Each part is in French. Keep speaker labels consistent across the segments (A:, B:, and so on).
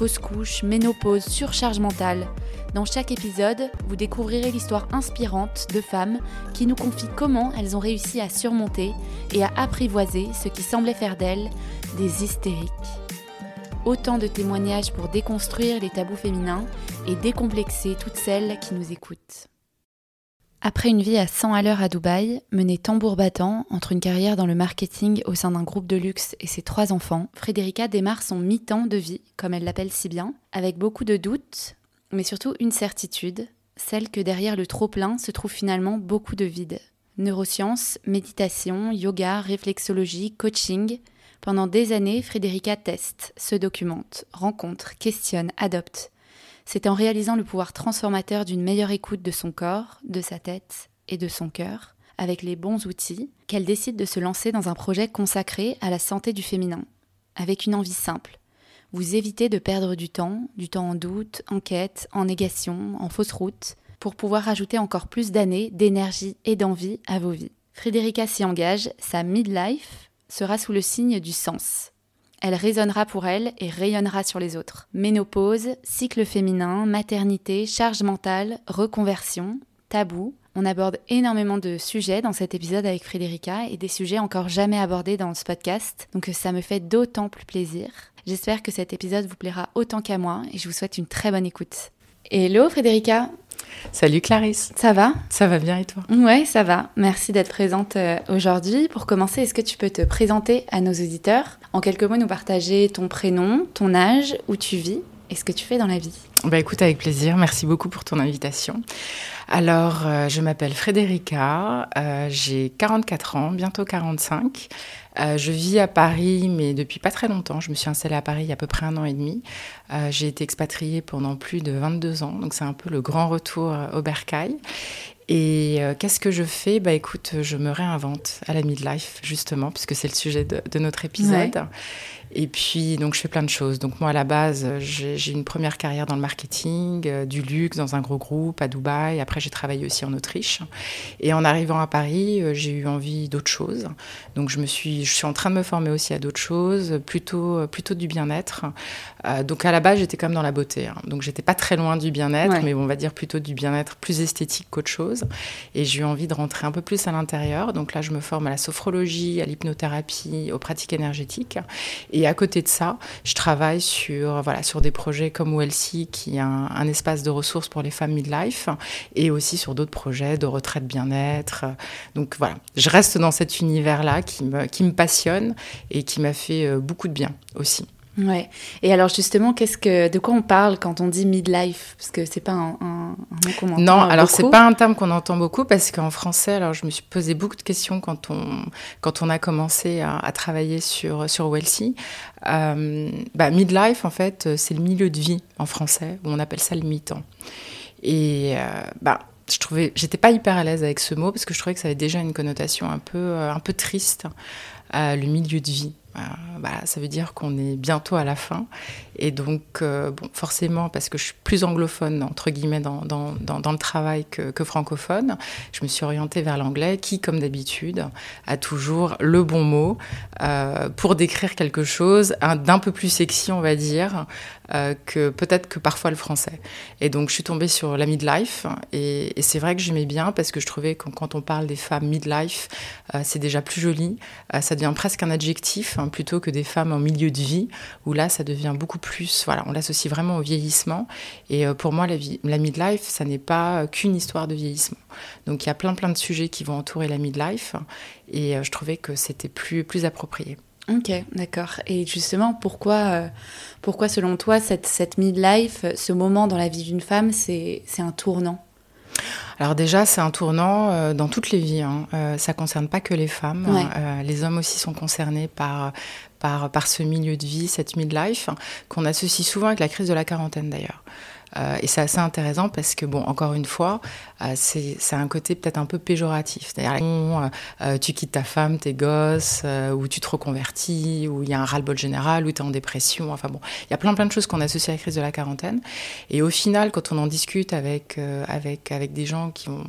A: fausse couche, ménopause, surcharge mentale. Dans chaque épisode, vous découvrirez l'histoire inspirante de femmes qui nous confient comment elles ont réussi à surmonter et à apprivoiser ce qui semblait faire d'elles des hystériques. Autant de témoignages pour déconstruire les tabous féminins et décomplexer toutes celles qui nous écoutent. Après une vie à 100 à l'heure à Dubaï, menée tambour battant entre une carrière dans le marketing au sein d'un groupe de luxe et ses trois enfants, Frédérica démarre son mi-temps de vie, comme elle l'appelle si bien, avec beaucoup de doutes, mais surtout une certitude, celle que derrière le trop-plein se trouve finalement beaucoup de vide. Neurosciences, méditation, yoga, réflexologie, coaching. Pendant des années, Frédérica teste, se documente, rencontre, questionne, adopte. C'est en réalisant le pouvoir transformateur d'une meilleure écoute de son corps, de sa tête et de son cœur, avec les bons outils, qu'elle décide de se lancer dans un projet consacré à la santé du féminin, avec une envie simple. Vous évitez de perdre du temps, du temps en doute, en quête, en négation, en fausse route, pour pouvoir ajouter encore plus d'années, d'énergie et d'envie à vos vies. Frédérica s'y engage, sa midlife sera sous le signe du sens, elle résonnera pour elle et rayonnera sur les autres. Ménopause, cycle féminin, maternité, charge mentale, reconversion, tabou. On aborde énormément de sujets dans cet épisode avec Frédérica et des sujets encore jamais abordés dans ce podcast, donc ça me fait d'autant plus plaisir. J'espère que cet épisode vous plaira autant qu'à moi et je vous souhaite une très bonne écoute. Hello Frédérica
B: Salut Clarisse.
A: Ça va?
B: Ça va bien et toi?
A: Ouais, ça va. Merci d'être présente euh, aujourd'hui. Pour commencer, est-ce que tu peux te présenter à nos auditeurs? En quelques mots, nous partager ton prénom, ton âge, où tu vis et ce que tu fais dans la vie
B: Bah écoute, avec plaisir. Merci beaucoup pour ton invitation. Alors, euh, je m'appelle Frédérica, euh, j'ai 44 ans, bientôt 45. Euh, je vis à Paris, mais depuis pas très longtemps. Je me suis installée à Paris il y a à peu près un an et demi. Euh, j'ai été expatriée pendant plus de 22 ans, donc c'est un peu le grand retour euh, au bercail. Et qu'est-ce que je fais? Bah écoute, je me réinvente à la midlife, justement, puisque c'est le sujet de, notre épisode. Et puis, donc, je fais plein de choses. Donc, moi, à la base, j'ai une première carrière dans le marketing, euh, du luxe, dans un gros groupe à Dubaï. Après, j'ai travaillé aussi en Autriche. Et en arrivant à Paris, euh, j'ai eu envie d'autre chose. Donc, je me suis, je suis en train de me former aussi à d'autres choses, plutôt, plutôt du bien-être. Euh, donc, à la base, j'étais quand même dans la beauté. Hein. Donc, j'étais pas très loin du bien-être, ouais. mais on va dire plutôt du bien-être plus esthétique qu'autre chose. Et j'ai eu envie de rentrer un peu plus à l'intérieur. Donc, là, je me forme à la sophrologie, à l'hypnothérapie, aux pratiques énergétiques. Et et à côté de ça, je travaille sur, voilà, sur des projets comme WellSea, qui est un, un, espace de ressources pour les femmes midlife, et aussi sur d'autres projets de retraite bien-être. Donc voilà, je reste dans cet univers-là qui me, qui me passionne et qui m'a fait euh, beaucoup de bien aussi.
A: Ouais. Et alors justement, qu'est-ce que, de quoi on parle quand on dit midlife? Parce que c'est pas un, un, un mot qu'on entend
B: Non, alors c'est pas un terme qu'on entend beaucoup parce qu'en français, alors je me suis posé beaucoup de questions quand on quand on a commencé à, à travailler sur sur Wellsea. Euh, bah, midlife, en fait, c'est le milieu de vie en français, où on appelle ça le mi-temps. Et euh, bah je trouvais, j'étais pas hyper à l'aise avec ce mot parce que je trouvais que ça avait déjà une connotation un peu, un peu triste, euh, le milieu de vie. Euh, bah, ça veut dire qu'on est bientôt à la fin. Et donc, euh, bon, forcément, parce que je suis plus anglophone, entre guillemets, dans, dans, dans, le travail que, que, francophone, je me suis orientée vers l'anglais, qui, comme d'habitude, a toujours le bon mot euh, pour décrire quelque chose d'un peu plus sexy, on va dire, euh, que peut-être que parfois le français. Et donc, je suis tombée sur la midlife. Et, et c'est vrai que j'aimais bien parce que je trouvais que quand on parle des femmes midlife, euh, c'est déjà plus joli. ça devient presque un adjectif hein, plutôt que des femmes en milieu de vie, où là, ça devient beaucoup plus, voilà, on l'associe vraiment au vieillissement. Et euh, pour moi, la, vie, la midlife, ça n'est pas qu'une histoire de vieillissement. Donc il y a plein plein de sujets qui vont entourer la midlife, et euh, je trouvais que c'était plus, plus approprié.
A: Ok, d'accord. Et justement, pourquoi, euh, pourquoi selon toi, cette, cette midlife, ce moment dans la vie d'une femme, c'est un tournant?
B: Alors déjà, c'est un tournant euh, dans toutes les vies. Hein. Euh, ça concerne pas que les femmes.
A: Ouais.
B: Euh, les hommes aussi sont concernés par, par, par ce milieu de vie, cette midlife, qu'on associe souvent avec la crise de la quarantaine d'ailleurs. et c'est assez intéressant parce que, bon, encore une fois, c'est un côté peut-être un peu péjoratif. C'est-à-dire, tu quittes ta femme, tes gosses, ou tu te reconvertis, ou il y a un ras-le-bol général, ou tu es en dépression. Enfin bon, il y a plein plein de choses qu'on associe à la crise de la quarantaine. Et au final, quand on en discute avec, avec, avec des gens qui, ont,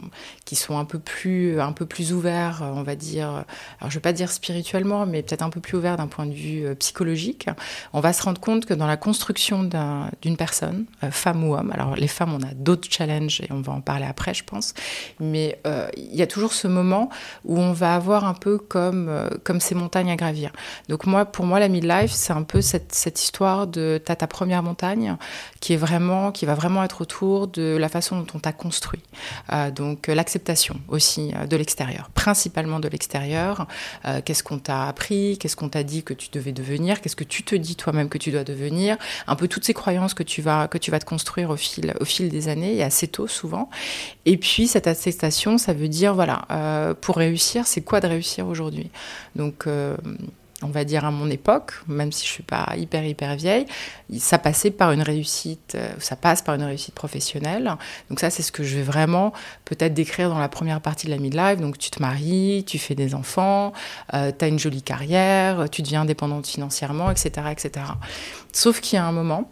B: qui sont un peu plus, un peu plus ouverts, on va dire, alors je ne vais pas dire spirituellement, mais peut-être un peu plus ouverts d'un point de vue psychologique, on va se rendre compte que dans la construction d'une personne, euh, femme ou homme, alors les femmes, on a d'autres challenges et on va en parler après, pense, mais euh, il y a toujours ce moment où on va avoir un peu comme, euh, comme ces montagnes à gravir. Donc moi, pour moi, la midlife, c'est un peu cette, cette histoire de as ta première montagne qui est vraiment, qui va vraiment être autour de la façon dont on t'a construit. donc l'acceptation aussi de l'extérieur, principalement de l'extérieur. qu'est-ce qu'on t'a appris, qu'est-ce qu'on t'a dit que tu devais devenir, qu'est-ce que tu te dis toi-même que tu dois devenir, un peu toutes ces croyances que tu vas, que tu vas te construire au fil, au fil des années et assez tôt souvent. Puis cette acceptation, ça veut dire, voilà, euh, pour réussir, c'est quoi de réussir aujourd'hui? Donc, euh, on va dire à mon époque, même si je suis pas hyper hyper vieille, ça passait par une réussite, euh, ça passe par une réussite professionnelle. Donc ça, c'est ce que je vais vraiment peut-être décrire dans la première partie de la midlife. Donc tu te maries, tu fais des enfants, tu as une jolie carrière, tu deviens indépendante financièrement, etc., etc. Sauf qu'il y a un moment,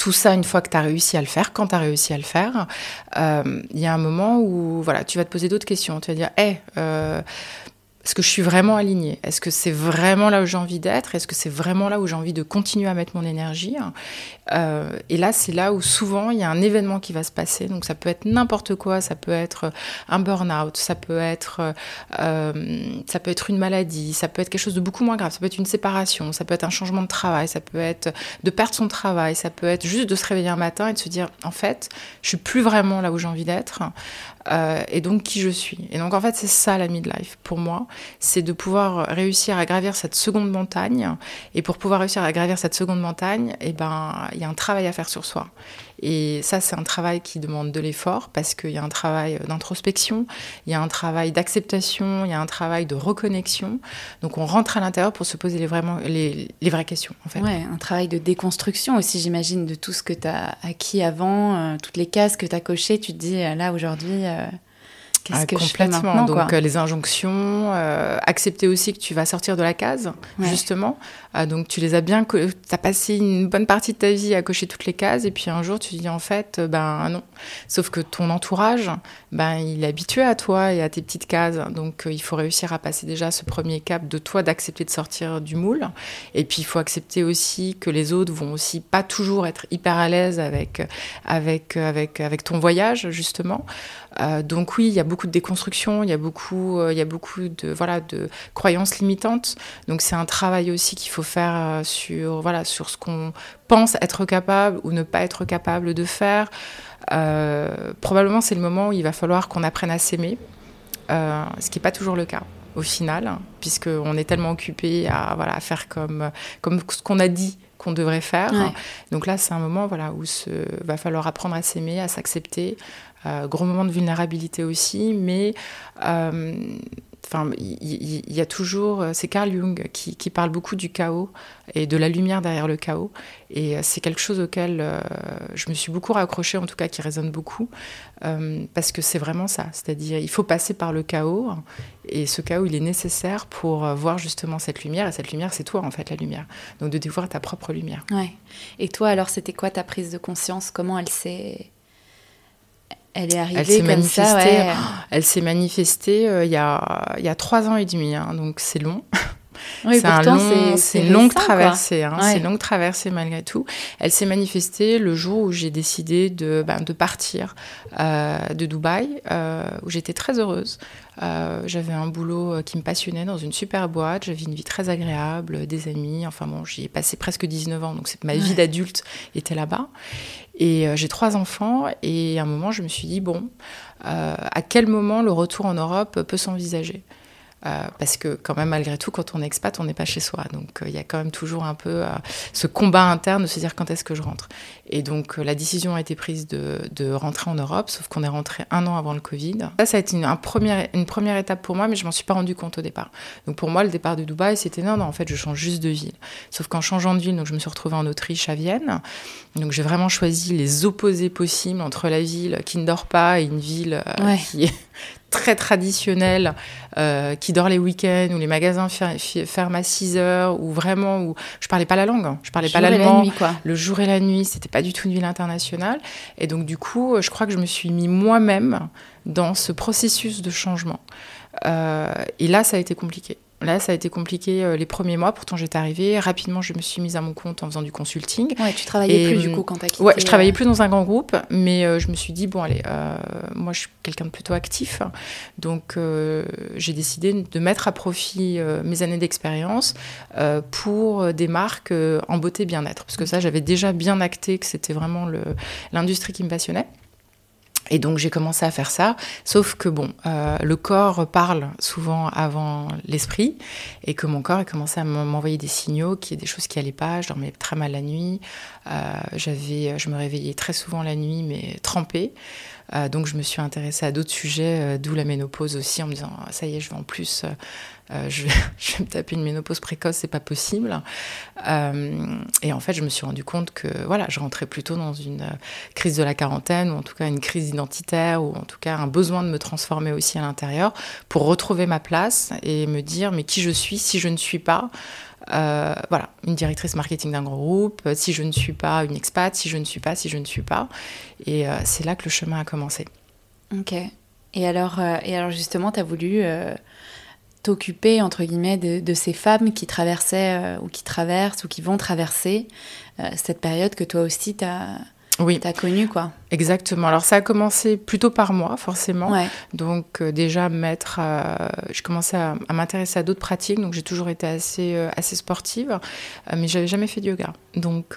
B: tout ça, une fois que tu as réussi à le faire, quand tu as réussi à le faire, euh, il y a un moment où voilà, tu vas te poser d'autres questions. Tu vas dire, hé, est-ce que je suis vraiment alignée? Est-ce que c'est vraiment là où j'ai envie d'être? Est-ce que c'est vraiment là où j'ai envie de continuer à mettre mon énergie? Euh, Et là, c'est là où souvent il y a un événement qui va se passer. Donc ça peut être n'importe quoi, ça peut être un burn-out, ça peut être euh, ça peut être une maladie, ça peut être quelque chose de beaucoup moins grave, ça peut être une séparation, ça peut être un changement de travail, ça peut être de perdre son travail, ça peut être juste de se réveiller un matin et de se dire en fait, je suis plus vraiment là où j'ai envie d'être. Euh, et donc qui je suis. Et donc en fait c'est ça la midlife pour moi, c'est de pouvoir réussir à gravir cette seconde montagne. Et pour pouvoir réussir à gravir cette seconde montagne, eh ben il y a un travail à faire sur soi. Et ça, c'est un travail qui demande de l'effort parce qu'il y a un travail d'introspection, il y a un travail d'acceptation, il y a un travail de reconnexion. Donc on rentre à l'intérieur pour se poser les, vraies questions. En fait.
A: Un travail de déconstruction aussi, j'imagine, de tout ce que tu as acquis avant, euh, toutes les cases que tu as cochées. Tu te dis, euh, là, aujourd'hui... Euh,
B: Qu'est-ce ah, que complètement. Donc les injonctions, accepter aussi que tu vas sortir de la case, justement. Ah, donc tu les as bien, tu as passé une bonne partie de ta vie à cocher toutes les cases et puis un jour tu dis en fait euh, ben non. Sauf que ton entourage, ben il est habitué à toi et à tes petites cases. Donc euh, il faut réussir à passer déjà ce premier cap de toi d'accepter de sortir du moule. Et puis il faut accepter aussi que les autres vont aussi pas toujours être hyper à l'aise avec avec avec avec ton voyage justement. Euh, donc oui, il y a beaucoup de déconstruction, il y a beaucoup il y a beaucoup de voilà de croyances limitantes. Donc c'est un travail aussi qu'il faut faire euh, sur, voilà, sur ce qu'on pense être capable ou ne pas être capable de faire. Euh, probablement, c'est le moment où il va falloir qu'on apprenne à s'aimer, euh, ce qui n'est pas toujours le cas au final, puisqu'on est tellement occupé à, voilà, à faire comme, comme ce qu'on a dit qu'on devrait faire. Donc là, c'est un moment voilà, où il va falloir apprendre à s'aimer, à s'accepter. Gros moment de vulnérabilité aussi, mais Enfin, il y, a toujours, euh, c'est Carl Jung qui, parle beaucoup du chaos et de la lumière derrière le chaos. Et euh, c'est quelque chose auquel euh, je me suis beaucoup raccrochée, en tout cas qui résonne beaucoup, parce que c'est vraiment ça. C'est-à-dire, il faut passer par le chaos, et ce chaos, il est nécessaire pour voir justement cette lumière. Et cette lumière, c'est toi, en fait, la lumière. Donc de découvrir ta propre lumière.
A: Ouais. Et toi, alors, c'était quoi ta prise de conscience? Comment elle s'est elle est arrivée elle comme ça, ouais.
B: Elle s'est manifestée euh, il, y a, il y a trois ans et demi, hein, donc c'est long.
A: Oui,
B: c'est une longue traversée. Hein, C'est une longue traversée malgré tout. Elle s'est manifestée le jour où j'ai décidé de, ben, de partir euh, de Dubaï, euh, où j'étais très heureuse. Euh, j'avais un boulot qui me passionnait dans une super boîte. J'avais une vie très agréable, des amis. Enfin bon, j'y ai passé presque 19 ans, donc ma vie d'adulte était là-bas. Et j'ai trois enfants. Et à un moment, je me suis dit, bon, à quel moment le retour en Europe peut s'envisager? Euh, parce que quand même, malgré tout, quand on est expat, on n'est pas chez soi. Donc, euh, il y a quand même toujours un peu euh, ce combat interne de se dire quand est-ce que je rentre. Et donc, la décision a été prise de, de rentrer en Europe, sauf qu'on est rentré un an avant le Covid. Ça, ça a été une, un première, une première étape pour moi, mais je m'en suis pas rendu compte au départ. Donc, pour moi, le départ de Dubaï, c'était non, non, en fait, je change juste de ville. Sauf qu'en changeant de ville, donc, je me suis retrouvée en Autriche, à Vienne. Donc, j'ai vraiment choisi les opposés possibles entre la ville qui ne dort pas et une ville
A: Ouais.
B: qui est très traditionnelle, euh, qui dort les week-ends, où les magasins ferment à 6 heures, où vraiment, où je parlais pas la langue, hein. je parlais pas
A: la
B: l'allemand. Le jour et la nuit, c'était pas du tout une ville internationale. Et donc, du coup, je crois que je me suis mis moi-même dans ce processus de changement. Euh, et là, ça a été compliqué. Là, ça a été compliqué euh, les premiers mois. Pourtant, j'étais arrivée. Rapidement, je me suis mise à mon compte en faisant du consulting.
A: Ouais, tu travaillais
B: Et,
A: plus du
B: hum,
A: coup quand t'as quitté.
B: Ouais, je travaillais
A: euh,
B: plus dans un grand groupe, mais euh, je me suis dit, bon, allez, euh, moi, je suis quelqu'un de plutôt actif. Donc, euh, j'ai décidé de mettre à profit euh, mes années d'expérience euh, pour des marques euh, en beauté bien-être. Parce que ça, j'avais déjà bien acté que c'était vraiment l'industrie qui me passionnait. Et donc j'ai commencé à faire ça, sauf que bon, euh, le corps parle souvent avant l'esprit, et que mon corps a commencé à m'envoyer des signaux, qu'il y a des choses qui allaient pas. Je dormais très mal la nuit, euh, j'avais, je me réveillais très souvent la nuit, mais trempée. Euh, donc je me suis intéressée à d'autres sujets, euh, d'où la ménopause aussi, en me disant Ah, ça y est, je vais en plus, je, vais, je vais me taper une ménopause précoce, c'est pas possible. Euh, et en fait, je me suis rendu compte que voilà, je rentrais plutôt dans une euh, crise de la quarantaine, ou en tout cas une crise identitaire, ou en tout cas un besoin de me transformer aussi à l'intérieur pour retrouver ma place et me dire mais qui je suis si je ne suis pas euh, voilà, une directrice marketing d'un grand groupe, euh, si je ne suis pas une expat, si je ne suis pas, si je ne suis pas. Et euh, c'est là que le chemin a commencé.
A: Ok. Et alors, euh, et alors justement, tu as voulu euh, t'occuper, entre guillemets, de, de ces femmes qui traversaient euh, ou qui traversent ou qui vont traverser euh, cette période que toi aussi tu as,
B: Oui,
A: connue, quoi.
B: Exactement. Alors ça a commencé plutôt par moi, forcément.
A: Ouais.
B: Donc euh, déjà mettre, euh, je commençais à, à m'intéresser à d'autres pratiques. Donc j'ai toujours été assez euh, assez sportive, euh, mais j'avais jamais fait de yoga. Donc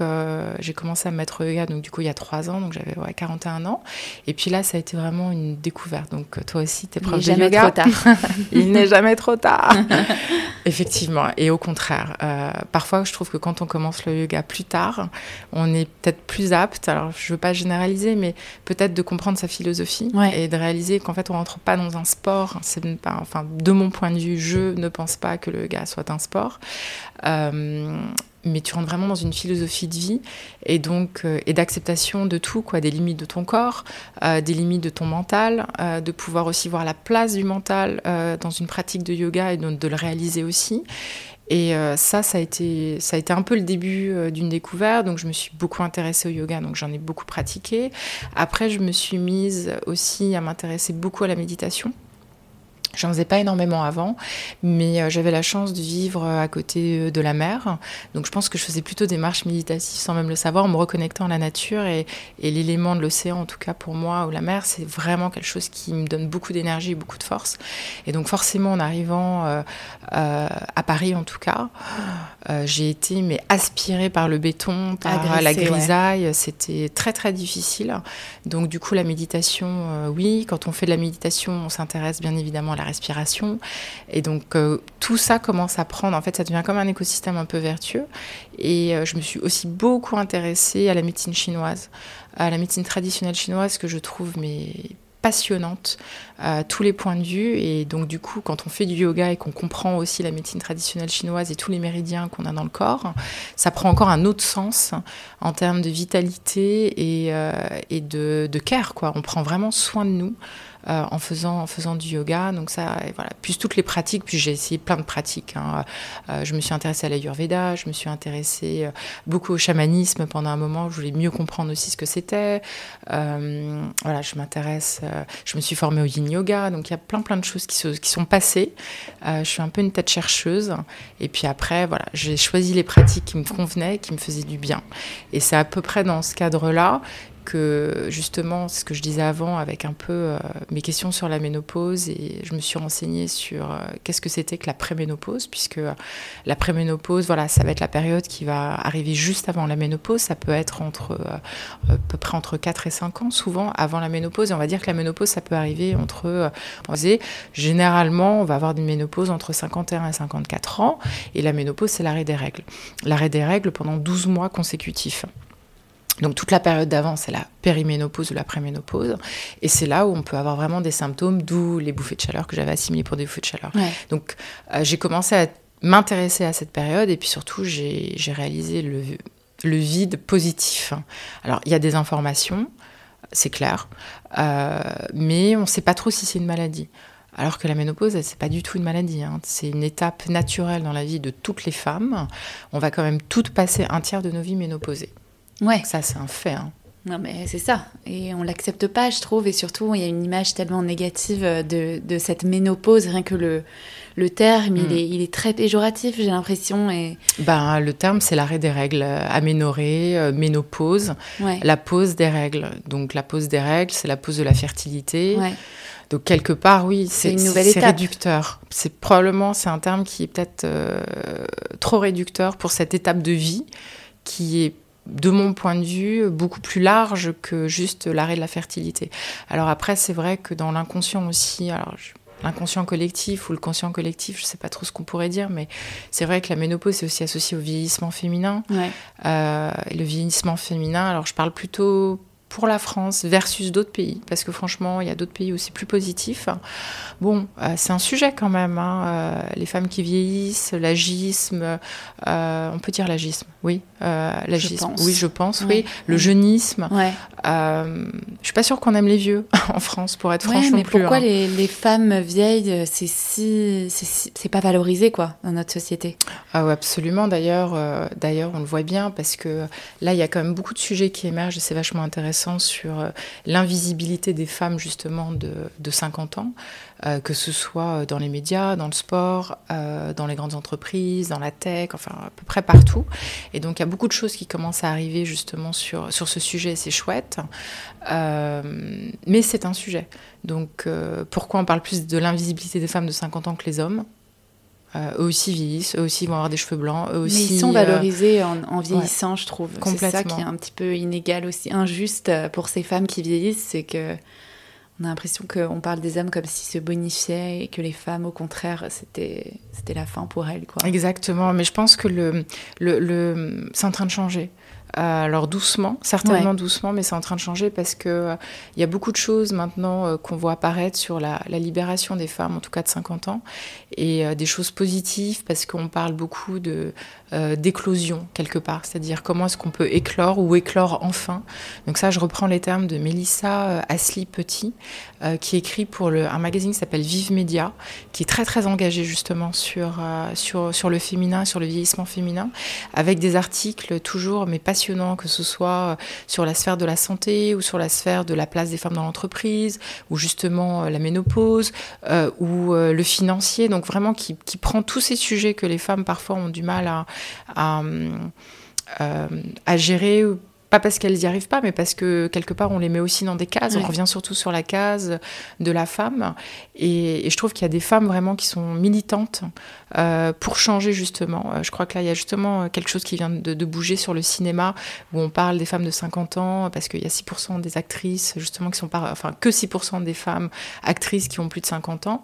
B: j'ai commencé à me mettre au yoga. Donc du coup il y a trois ans, donc j'avais ouais, 41 ans. Et puis là ça a été vraiment une découverte. Donc toi aussi t'es
A: Il
B: prof
A: n'est
B: de
A: jamais
B: yoga.
A: trop tard.
B: Il n'est jamais trop tard. Effectivement. Et au contraire, parfois, je trouve que quand on commence le yoga plus tard, on est peut-être plus apte. Alors, je veux pas généraliser, mais peut-être de comprendre sa philosophie
A: Ouais.
B: et de réaliser qu'en fait, on rentre pas dans un sport. C'est pas, enfin, de mon point de vue, je ne pense pas que le yoga soit un sport. Euh, mais tu rentres vraiment dans une philosophie de vie et donc euh, et d'acceptation de tout quoi des limites de ton corps euh, des limites de ton mental euh, de pouvoir aussi voir la place du mental dans une pratique de yoga et donc de le réaliser aussi et euh, ça ça a été a été un peu le début euh, d'une découverte. Donc je me suis beaucoup intéressée au yoga. Donc j'en ai beaucoup pratiqué. Après je me suis mise aussi à m'intéresser beaucoup à la méditation J'en faisais pas énormément avant, mais euh, j'avais la chance de vivre euh, à côté euh, de la mer. Donc je pense que je faisais plutôt des marches méditatives sans même le savoir, en me reconnectant à la nature et, et l'élément de l'océan, en tout cas pour moi, ou la mer, c'est vraiment quelque chose qui me donne beaucoup d'énergie beaucoup de force. Et donc forcément, en arrivant euh, à Paris, en tout cas, euh, j'ai été mais aspirée par le béton, par
A: Agressée,
B: la
A: ouais.
B: grisaille. C'était très très difficile. Donc du coup, la méditation, euh, oui. Quand on fait de la méditation, on s'intéresse bien évidemment à la respiration. Et donc euh, tout ça commence à prendre. En fait, ça devient comme un écosystème un peu vertueux. Et je me suis aussi beaucoup intéressée à la médecine chinoise, à la médecine traditionnelle chinoise que je trouve mais passionnante à tous les points de vue. Et donc du coup quand on fait du yoga et qu'on comprend aussi la médecine traditionnelle chinoise et tous les méridiens qu'on a dans le corps ça prend encore un autre sens en termes de vitalité et, euh, et de, de care quoi. On prend vraiment soin de nous euh, en faisant en faisant du yoga. Donc ça et voilà. Plus toutes les pratiques puis j'ai essayé plein de pratiques hein. Euh, je me suis intéressée à l'ayurveda je me suis intéressée euh, beaucoup au chamanisme pendant un moment. Je voulais mieux comprendre aussi ce que c'était. Voilà je m'intéresse je me suis formée au yin yoga. Donc il y a plein plein de choses qui, se, qui sont passées. Je suis un peu une tête chercheuse. Et puis après voilà j'ai choisi les pratiques qui me convenaient qui me faisaient du bien. Et c'est à peu près dans ce cadre là que justement, ce que je disais avant, avec un peu euh, mes questions sur la ménopause, et je me suis renseignée sur euh, qu'est-ce que c'était que la préménopause, puisque euh, la préménopause, voilà, ça va être la période qui va arriver juste avant la ménopause, ça peut être entre à peu près entre 4 et 5 ans, souvent avant la ménopause, et on va dire que la ménopause, ça peut arriver entre, on généralement, on va avoir une ménopause entre 51 et 54 ans, et la ménopause, c'est l'arrêt des règles. L'arrêt des règles pendant 12 mois consécutifs. Donc toute la période d'avant, c'est la périménopause ou la préménopause. Et c'est là où on peut avoir vraiment des symptômes, d'où les bouffées de chaleur que j'avais assimilées pour des bouffées de chaleur. Donc euh, j'ai commencé à m'intéresser à cette période et puis surtout j'ai réalisé le, le, vide positif. Alors il y a des informations, c'est clair, euh, mais on ne sait pas trop si c'est une maladie. Alors que la ménopause, c'est pas du tout une maladie. Hein. C'est une étape naturelle dans la vie de toutes les femmes. On va quand même toutes passer un tiers de nos vies ménopausées. Ouais. Ça, c'est un fait. Hein.
A: Non, mais c'est ça. Et on l'accepte pas, je trouve. Et surtout, il y a une image tellement négative de, de cette ménopause. Rien que le, le terme, il, mm. est, il est très péjoratif, j'ai l'impression. Et...
B: Ben, le terme, c'est l'arrêt des règles. Aménorée, euh, ménopause, la pause des règles. Donc, la pause des règles, c'est la pause de la fertilité. Donc quelque part, oui, c'est réducteur. C'est probablement c'est un terme qui est peut-être euh, trop réducteur pour cette étape de vie qui est de mon point de vue, beaucoup plus large que juste l'arrêt de la fertilité. Alors après, c'est vrai que dans l'inconscient aussi, alors l'inconscient collectif ou le conscient collectif, je ne sais pas trop ce qu'on pourrait dire, mais c'est vrai que la ménopause est aussi associée au vieillissement féminin. Euh, et le vieillissement féminin, alors je parle plutôt pour la France versus d'autres pays Parce que franchement, il y a d'autres pays aussi plus positifs. Bon, euh, c'est un sujet quand même. Hein, euh, les femmes qui vieillissent, l'agisme, on peut dire l'agisme, oui. L'agisme, oui, je pense, oui. Le jeunisme. Ouais. je suis pas sûre qu'on aime les vieux en France, pour être franche.
A: Mais pourquoi hein. les, les, femmes vieilles, c'est si, c'est pas valorisé quoi dans notre société?
B: Ah ouais, absolument. D'ailleurs, d'ailleurs, on le voit bien parce que là, il y a quand même beaucoup de sujets qui émergent et c'est vachement intéressant sur euh, l'invisibilité des femmes justement de, 50 ans, euh, que ce soit dans les médias, dans le sport, euh, dans les grandes entreprises, dans la tech, enfin à peu près partout. Et donc il y a beaucoup de choses qui commencent à arriver justement sur, sur ce sujet, c'est chouette. mais c'est un sujet. Donc pourquoi on parle plus de l'invisibilité des femmes de 50 ans que les hommes? Euh, eux aussi vieillissent, eux aussi vont avoir des cheveux blancs, eux aussi.
A: Mais ils sont euh, valorisés en, vieillissant, je trouve. C'est ça qui est un petit peu inégal aussi, injuste pour ces femmes qui vieillissent, c'est que on a l'impression qu'on parle des hommes comme s'ils se bonifiaient et que les femmes, au contraire, c'était la fin pour elles, quoi.
B: Exactement, mais je pense que le, le, le c'est en train de changer. Euh, alors doucement, certainement doucement, mais c'est en train de changer parce que euh, il y a beaucoup de choses maintenant euh, qu'on voit apparaître sur la, libération des femmes, en tout cas de 50 ans, et des choses positives parce qu'on parle beaucoup de d'éclosion quelque part, c'est-à-dire comment est-ce qu'on peut éclore ou éclore enfin. Donc ça, je reprends les termes de Mélissa Asli Petit, qui écrit pour le, un magazine qui s'appelle Vive Média, qui est très très engagé justement sur sur sur le féminin, sur le vieillissement féminin, avec des articles toujours mais que ce soit euh, sur la sphère de la santé ou sur la sphère de la place des femmes dans l'entreprise, ou justement euh, la ménopause, euh, ou le financier. Donc vraiment qui, prend tous ces sujets que les femmes parfois ont du mal à gérer pas parce qu'elles n'y arrivent pas, mais parce que quelque part on les met aussi dans des cases. On revient surtout sur la case de la femme. Et, je trouve qu'il y a des femmes vraiment qui sont militantes euh, pour changer justement. Euh, je crois que là il y a justement quelque chose qui vient de, bouger sur le cinéma où on parle des femmes de 50 ans parce qu'il y a 6% des actrices justement qui sont pas, enfin que 6% des femmes actrices qui ont plus de 50 ans.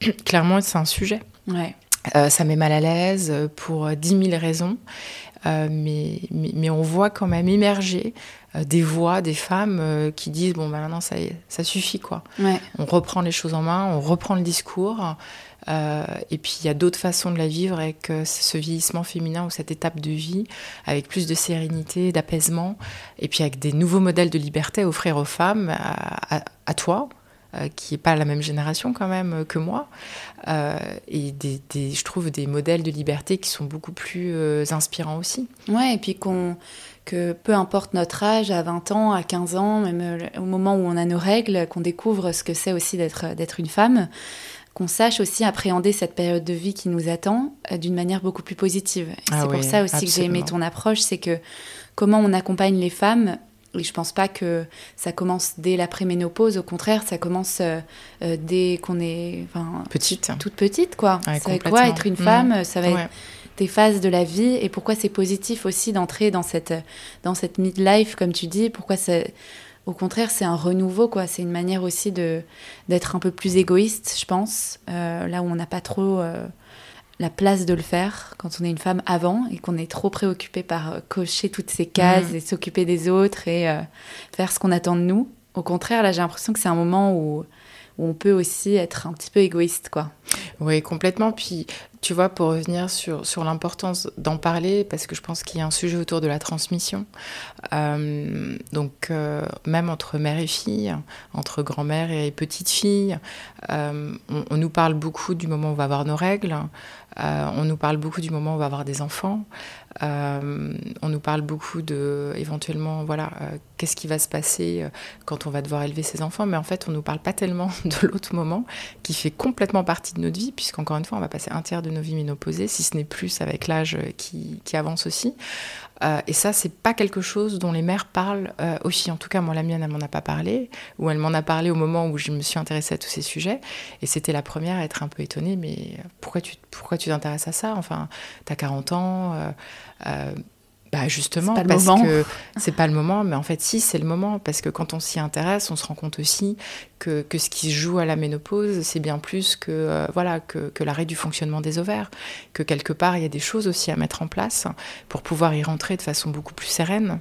B: Clairement c'est un sujet. Ouais. Euh, ça met mal à l'aise pour 10 000 raisons. Euh, mais, mais, on voit quand même émerger euh, des voix, des femmes euh, qui disent bon, ben maintenant ça, ça suffit quoi. On reprend les choses en main, on reprend le discours. et puis il y a d'autres façons de la vivre avec ce vieillissement féminin ou cette étape de vie, avec plus de sérénité, d'apaisement, et puis avec des nouveaux modèles de liberté à offrir aux femmes, à toi, euh, qui n'est pas la même génération quand même euh, que moi, euh, et des, je trouve des modèles de liberté qui sont beaucoup plus inspirants aussi.
A: Ouais, et puis qu'on que peu importe notre âge, à 20 ans, à 15 ans, même au moment où on a nos règles, qu'on découvre ce que c'est aussi d'être d'être une femme, qu'on sache aussi appréhender cette période de vie qui nous attend d'une manière beaucoup plus positive. Ah c'est pour ça aussi que j'ai aimé ton approche, c'est que comment on accompagne les femmes et je pense pas que ça commence dès l'après-ménopause. Au contraire, ça commence dès qu'on est
B: petite,
A: toute petite, quoi. ça va être quoi être une femme Ça va être des phases de la vie et pourquoi c'est positif aussi d'entrer dans cette dans cette midlife, comme tu dis. Pourquoi c'est au contraire, c'est un renouveau, quoi. C'est une manière aussi de d'être un peu plus égoïste, je pense, là où on n'a pas trop la place de le faire quand on est une femme avant et qu'on est trop préoccupé par euh, cocher toutes ces cases mm. et s'occuper des autres et euh, faire ce qu'on attend de nous. Au contraire, là, j'ai l'impression que c'est un moment où, où, on peut aussi être un petit peu égoïste, quoi.
B: Oui, complètement. Puis, tu vois, pour revenir sur, sur l'importance d'en parler, parce que je pense qu'il y a un sujet autour de la transmission. Euh, donc, même entre mère et fille, entre grand-mère et petite fille, on, on, nous parle beaucoup du moment où on va avoir nos règles. Euh, on nous parle beaucoup du moment où on va avoir des enfants. Euh, on nous parle beaucoup de, éventuellement, voilà, euh, qu'est-ce qui va se passer quand on va devoir élever ses enfants. Mais en fait, on nous parle pas tellement de l'autre moment qui fait complètement partie de notre vie, puisqu'encore une fois, on va passer un tiers de nos vies ménopausées, si ce n'est plus avec l'âge qui, avance aussi. Euh, et ça, c'est pas quelque chose dont les mères parlent euh, aussi. En tout cas, moi, la mienne, elle m'en a pas parlé, ou elle m'en a parlé au moment où je me suis intéressée à tous ces sujets. Et c'était la première à être un peu étonnée, mais pourquoi tu pourquoi tu t'intéresses à ça? Enfin, tu as 40 ans. Euh, bah justement, parce que c'est pas le moment, mais en fait, si, c'est le moment, parce que quand on s'y intéresse, on se rend compte aussi que, que, ce qui se joue à la ménopause, c'est bien plus que, euh, voilà, que, que l'arrêt du fonctionnement des ovaires, que quelque part, il y a des choses aussi à mettre en place pour pouvoir y rentrer de façon beaucoup plus sereine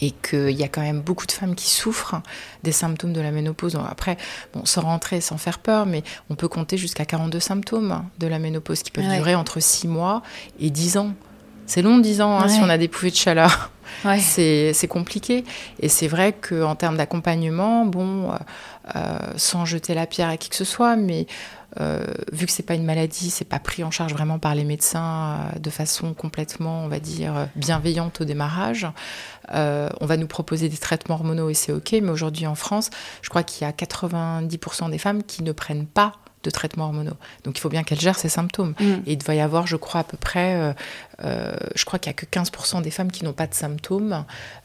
B: et qu'il y a quand même beaucoup de femmes qui souffrent des symptômes de la ménopause. Après, bon, sans rentrer, sans faire peur, mais on peut compter jusqu'à 42 symptômes de la ménopause qui peuvent durer entre 6 mois et 10 ans. C'est long, 10 ans, hein, si on a des pouvées de chaleur. C'est compliqué. Et c'est vrai qu'en termes d'accompagnement, bon, euh, euh, sans jeter la pierre à qui que ce soit, mais euh, vu que c'est pas une maladie, c'est pas pris en charge vraiment par les médecins de façon complètement, on va dire, bienveillante au démarrage. on va nous proposer des traitements hormonaux et c'est ok, mais aujourd'hui en France, je crois qu'il y a 90% des femmes qui ne prennent pas de traitements hormonaux. Donc il faut bien qu'elle gère ses symptômes. Mm. Et il doit y avoir, je crois, à peu près, euh, euh, je crois qu'il n'y a que 15% des femmes qui n'ont pas de symptômes.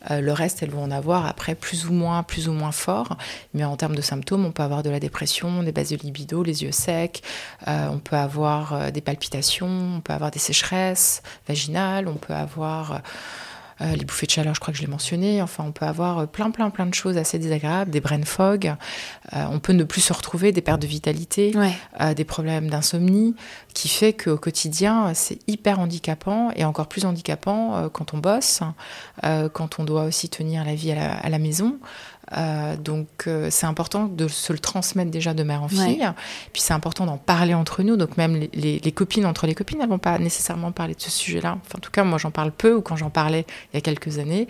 B: Euh, le reste, elles vont en avoir après plus ou moins, plus ou moins fort. Mais en termes de symptômes, on peut avoir de la dépression, des baisses de libido, les yeux secs, on peut avoir des palpitations, on peut avoir des sécheresses vaginales, on peut avoir euh, les bouffées de chaleur, je crois que je l'ai mentionné. Enfin, on peut avoir euh, plein, plein, plein de choses assez désagréables, des brain fog. Euh, on peut ne plus se retrouver, des pertes de vitalité, des problèmes d'insomnie, qui fait qu'au quotidien, c'est hyper handicapant et encore plus handicapant quand on bosse, quand on doit aussi tenir la vie à la maison. Euh, donc euh, c'est important de se le transmettre déjà de mère en fille. Puis c'est important d'en parler entre nous. Donc même les, copines entre les copines, elles vont pas nécessairement parler de ce sujet-là. Enfin, en tout cas, moi j'en parle peu ou quand j'en parlais il y a quelques années,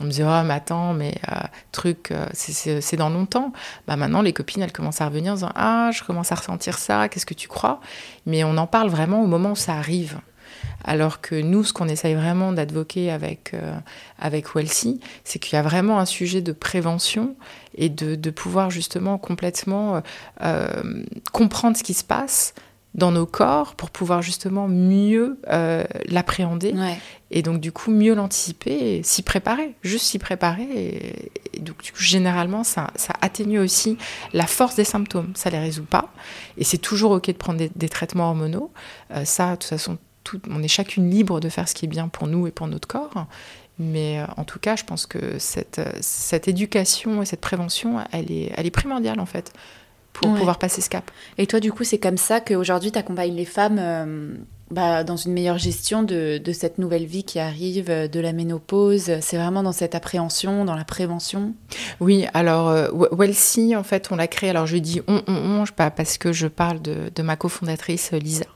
B: on me disait oh mais attends mais euh, truc c'est dans longtemps. Bah maintenant les copines elles commencent à revenir en disant ah je commence à ressentir ça. Qu'est-ce que tu crois? Mais on en parle vraiment au moment où ça arrive. Alors que nous, ce qu'on essaye vraiment d'advoquer avec, euh, avec Welsi, c'est qu'il y a vraiment un sujet de prévention et de, pouvoir justement complètement euh, euh, comprendre ce qui se passe dans nos corps pour pouvoir justement mieux l'appréhender et donc du coup mieux l'anticiper s'y préparer, juste s'y préparer. Et, donc du coup généralement ça, ça, atténue aussi la force des symptômes, ça les résout pas et c'est toujours ok de prendre des, traitements hormonaux. ça de toute façon on est chacune libre de faire ce qui est bien pour nous et pour notre corps. Mais euh, en tout cas, je pense que cette, euh, cette éducation et cette prévention, elle est, elle est primordiale en fait pour pouvoir passer ce cap.
A: Et toi, du coup, c'est comme ça qu'aujourd'hui, tu accompagnes les femmes euh, bah, dans une meilleure gestion de, de, cette nouvelle vie qui arrive, de la ménopause? C'est vraiment dans cette appréhension, dans la prévention?
B: Oui, alors, euh, en fait, on l'a créé. Alors, je dis on, on, on, pas parce que je parle de, de ma cofondatrice Lisa,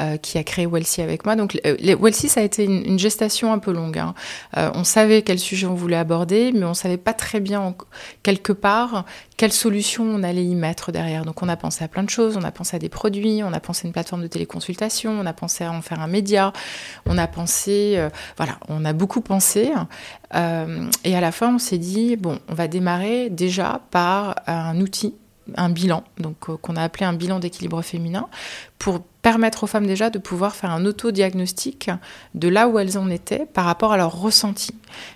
B: euh, qui a créé Wellsy avec moi. Donc, euh, Wellsy, ça a été une, gestation un peu longue. Hein. Euh, on savait quel sujet on voulait aborder, mais on savait pas très bien, quelque part, quelle solution on allait y mettre derrière. Donc, on a pensé à plein de choses. On a pensé à des produits, on a pensé à une plateforme de téléconsultation, on a pensé à en faire un média, on a pensé, voilà, on a beaucoup pensé. Et à la fin, on s'est dit, bon, on va démarrer déjà par un outil un bilan, donc qu'on a appelé un bilan d'équilibre féminin, pour permettre aux femmes déjà de pouvoir faire un autodiagnostic de là où elles en étaient par rapport à leur ressenti.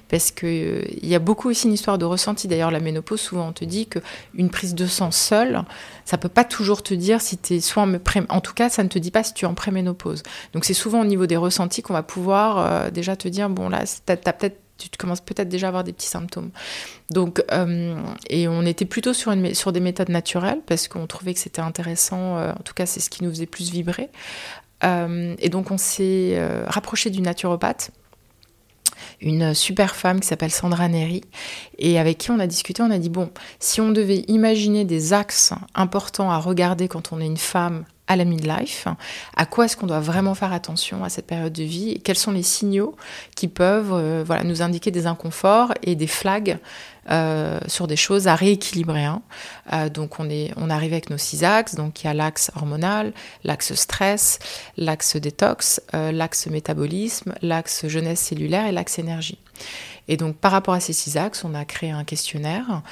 B: Parce qu'il euh, y a beaucoup aussi une histoire de ressenti. D'ailleurs, la ménopause, souvent, on te dit qu'une prise de sang seule, ça peut pas toujours te dire si tu es soit en... En tout cas, ça ne te dit pas si tu es en préménopause. Donc, c'est souvent au niveau des ressentis qu'on va pouvoir euh, déjà te dire, bon, là, tu as peut-être tu commences peut-être déjà à avoir des petits symptômes. Donc, euh, et on était plutôt sur, des méthodes naturelles parce qu'on trouvait que c'était intéressant. Euh, en tout cas, c'est ce qui nous faisait plus vibrer. Euh, et donc, on s'est rapproché du naturopathe une super femme qui s'appelle Sandra Neri et avec qui on a discuté, on a dit bon, si on devait imaginer des axes importants à regarder quand on est une femme à la midlife, à quoi est-ce qu'on doit vraiment faire attention à cette période de vie et quels sont les signaux qui peuvent euh, voilà, nous indiquer des inconforts et des flags euh, sur des choses à rééquilibrer. Hein. Euh, donc on, est, on arrive avec nos six axes, donc il y a l'axe hormonal, l'axe stress, l'axe détox, l'axe métabolisme, l'axe jeunesse cellulaire et l'axe énergie. Et donc, par rapport à ces six axes, on a créé un questionnaire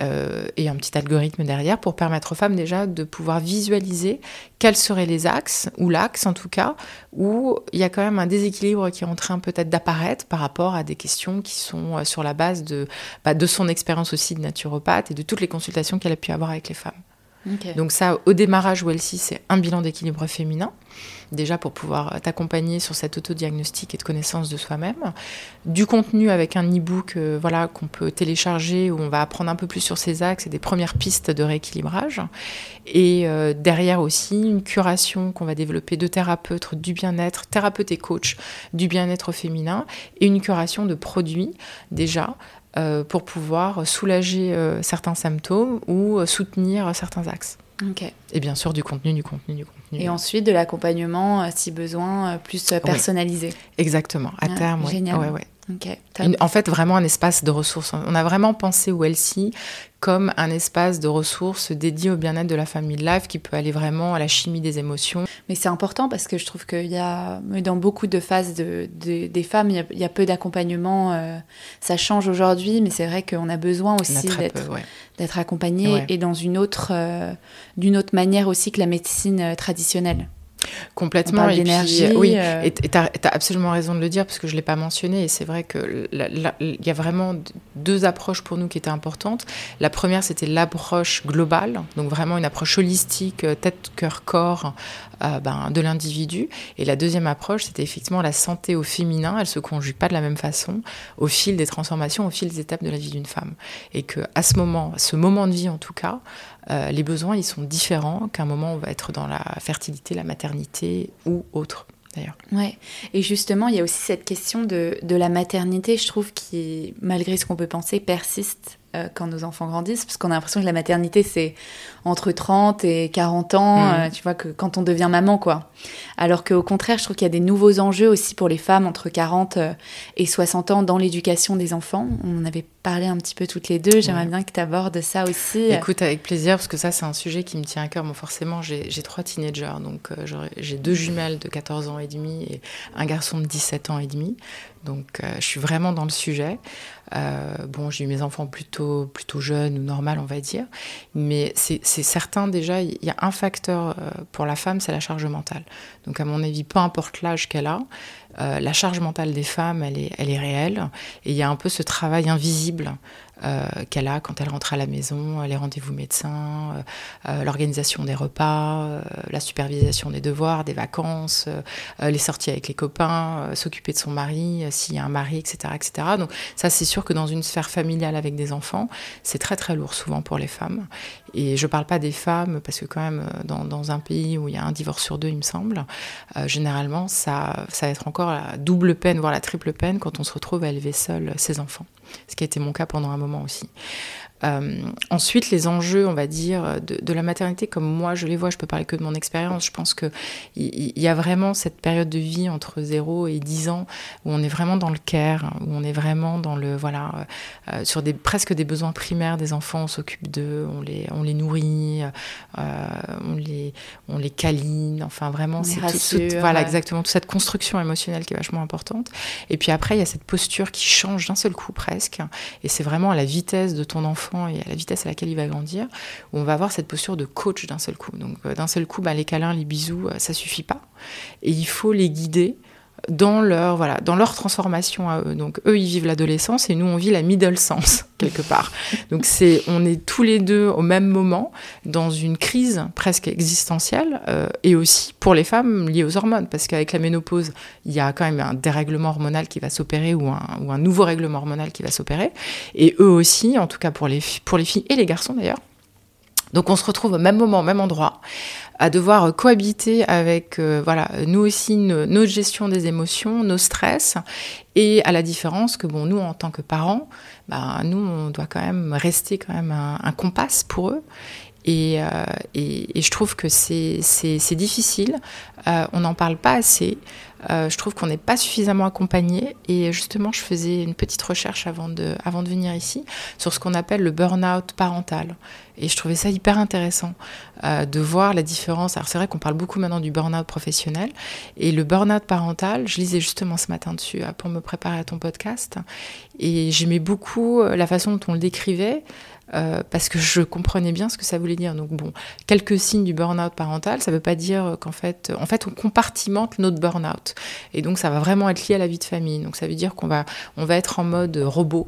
B: euh, et un petit algorithme derrière pour permettre aux femmes déjà de pouvoir visualiser quels seraient les axes, ou l'axe en tout cas, où il y a quand même un déséquilibre qui est en train peut-être d'apparaître par rapport à des questions qui sont euh, sur la base bah, de son expérience aussi de naturopathe et de toutes les consultations qu'elle a pu avoir avec les femmes. Donc ça, au démarrage, Wellsy, c'est un bilan d'équilibre féminin, déjà pour pouvoir t'accompagner sur cet autodiagnostic et de connaissance de soi-même. Du contenu avec un e-book euh, voilà, qu'on peut télécharger où on va apprendre un peu plus sur ces axes et des premières pistes de rééquilibrage. Et euh, derrière aussi, une curation qu'on va développer de thérapeutes du bien-être, thérapeute et coach du bien-être féminin, et une curation de produits déjà pour pouvoir soulager euh, certains symptômes ou euh, soutenir certains axes. Et bien sûr, du contenu, du contenu, du contenu.
A: Et ensuite, de l'accompagnement, si besoin, plus personnalisé.
B: Exactement, à ah, terme.
A: Génial.
B: Ouais, ouais en fait, vraiment un espace de ressources. On a vraiment pensé Wellsy comme un espace de ressources dédié au bien-être de la famille de life qui peut aller vraiment à la chimie des émotions.
A: Mais c'est important parce que je trouve qu'il y a, dans beaucoup de phases de, des femmes, il y a, peu d'accompagnement. Euh, ça change aujourd'hui, mais c'est vrai qu'on a besoin aussi d'être ouais. accompagné et dans une autre, euh, d'une autre manière aussi que la médecine euh, traditionnelle.
B: Complètement. et puis, oui, euh. et tu as, absolument raison de le dire parce que je ne l'ai pas mentionné. Et c'est vrai qu'il y a vraiment deux approches pour nous qui étaient importantes. La première, c'était l'approche globale, donc vraiment une approche holistique, euh, tête, cœur, corps euh, ben, de l'individu. Et la deuxième approche, c'était effectivement la santé au féminin. Elle ne se conjugue pas de la même façon au fil des transformations, au fil des étapes de la vie d'une femme. Et qu'à ce moment, ce moment de vie en tout cas, euh, les besoins, ils sont différents qu'un moment où on va être dans la fertilité, la maternité ou autre. D'ailleurs.
A: Ouais. Et justement, il y a aussi cette question de, de la maternité, je trouve, qui, malgré ce qu'on peut penser, persiste euh, quand nos enfants grandissent, parce qu'on a l'impression que la maternité, c'est entre 30 et 40 ans, mm. euh, tu vois, que quand on devient maman, quoi. Alors qu'au contraire, je trouve qu'il y a des nouveaux enjeux aussi pour les femmes entre 40 euh, et 60 ans dans l'éducation des enfants. On en avait parlé un petit peu toutes les deux, j'aimerais bien que tu abordes ça aussi.
B: Écoute, avec plaisir, parce que ça, c'est un sujet qui me tient à cœur. Moi, forcément, j'ai trois teenagers, donc j'ai deux jumelles de 14 ans et demi et un garçon de 17 ans et demi. Donc, je suis vraiment dans le sujet. Euh, bon, j'ai eu mes enfants plutôt, plutôt jeunes ou normal, on va dire. Mais c'est certain déjà, il y a un facteur euh, pour la femme, c'est la charge mentale. Donc, à mon avis, peu importe l'âge qu'elle a, euh, la charge mentale des femmes, elle est, elle est réelle. Et il y a un peu ce travail invisible euh, qu'elle a quand elle rentre à la maison, les rendez-vous médecins, l'organisation des repas, la supervision des devoirs, des vacances, les sorties avec les copains, s'occuper de son mari, s'il y a un mari, etc., etc. Donc ça, c'est sûr que dans une sphère familiale avec des enfants, c'est très très lourd souvent pour les femmes. Et je ne parle pas des femmes, parce que quand même, dans, dans, un pays où il y a un divorce sur deux, il me semble, généralement, ça, ça va être encore la double peine, voire la triple peine quand on se retrouve à élever seul ses enfants. Ce qui a été mon cas pendant un moment aussi. Euh, ensuite, les enjeux, on va dire, de, la maternité, comme moi je les vois, je peux parler que de mon expérience. Je pense qu'il y, y, a vraiment cette période de vie entre 0 et 10 ans où on est vraiment dans le care, où on est vraiment dans le, voilà, euh, sur des, presque des besoins primaires des enfants, on s'occupe d'eux, on les, on les nourrit, euh, on, les, on les câline, enfin vraiment,
A: c'est
B: tout, voilà, exactement, toute cette construction émotionnelle qui est vachement importante. Et puis après, il y a cette posture qui change d'un seul coup presque, et c'est vraiment à la vitesse de ton enfant et à la vitesse à laquelle il va grandir, où on va avoir cette posture de coach d'un seul coup. Donc d'un seul coup, bah, les câlins, les bisous, ça suffit pas. Et il faut les guider dans leur, voilà, dans leur transformation à eux. Donc eux, ils vivent l'adolescence et nous, on vit la middle sense, quelque part. Donc c'est, on est tous les deux au même moment dans une crise presque existentielle euh, et aussi pour les femmes liées aux hormones, parce qu'avec la ménopause, il y a quand même un dérèglement hormonal qui va s'opérer ou un, ou un nouveau règlement hormonal qui va s'opérer. Et eux aussi, en tout cas pour les, pour les filles et les garçons d'ailleurs. Donc on se retrouve au même moment, au même endroit, à devoir cohabiter avec, euh, voilà, nous aussi, notre gestion des émotions, nos stress, et à la différence que, bon, nous, en tant que parents, bah, nous, on doit quand même rester quand même un, compas pour eux. Et, euh, et, je trouve que c'est difficile, euh, on n'en parle pas assez. Je trouve qu'on n'est pas suffisamment accompagné. Et justement, je faisais une petite recherche avant de, avant de venir ici sur ce qu'on appelle le burn-out parental. Et je trouvais ça hyper intéressant euh, de voir la différence. Alors c'est vrai qu'on parle beaucoup maintenant du burn-out professionnel. Et le burn-out parental, je lisais justement ce matin dessus euh, pour me préparer à ton podcast. Et j'aimais beaucoup euh, la façon dont on le décrivait. Parce que je comprenais bien ce que ça voulait dire. Donc bon, quelques signes du burn-out parental, ça ne veut pas dire qu'en fait, en fait, on compartimente notre burn-out. Et donc ça va vraiment être lié à la vie de famille. Donc ça veut dire qu'on va, on va être en mode robot.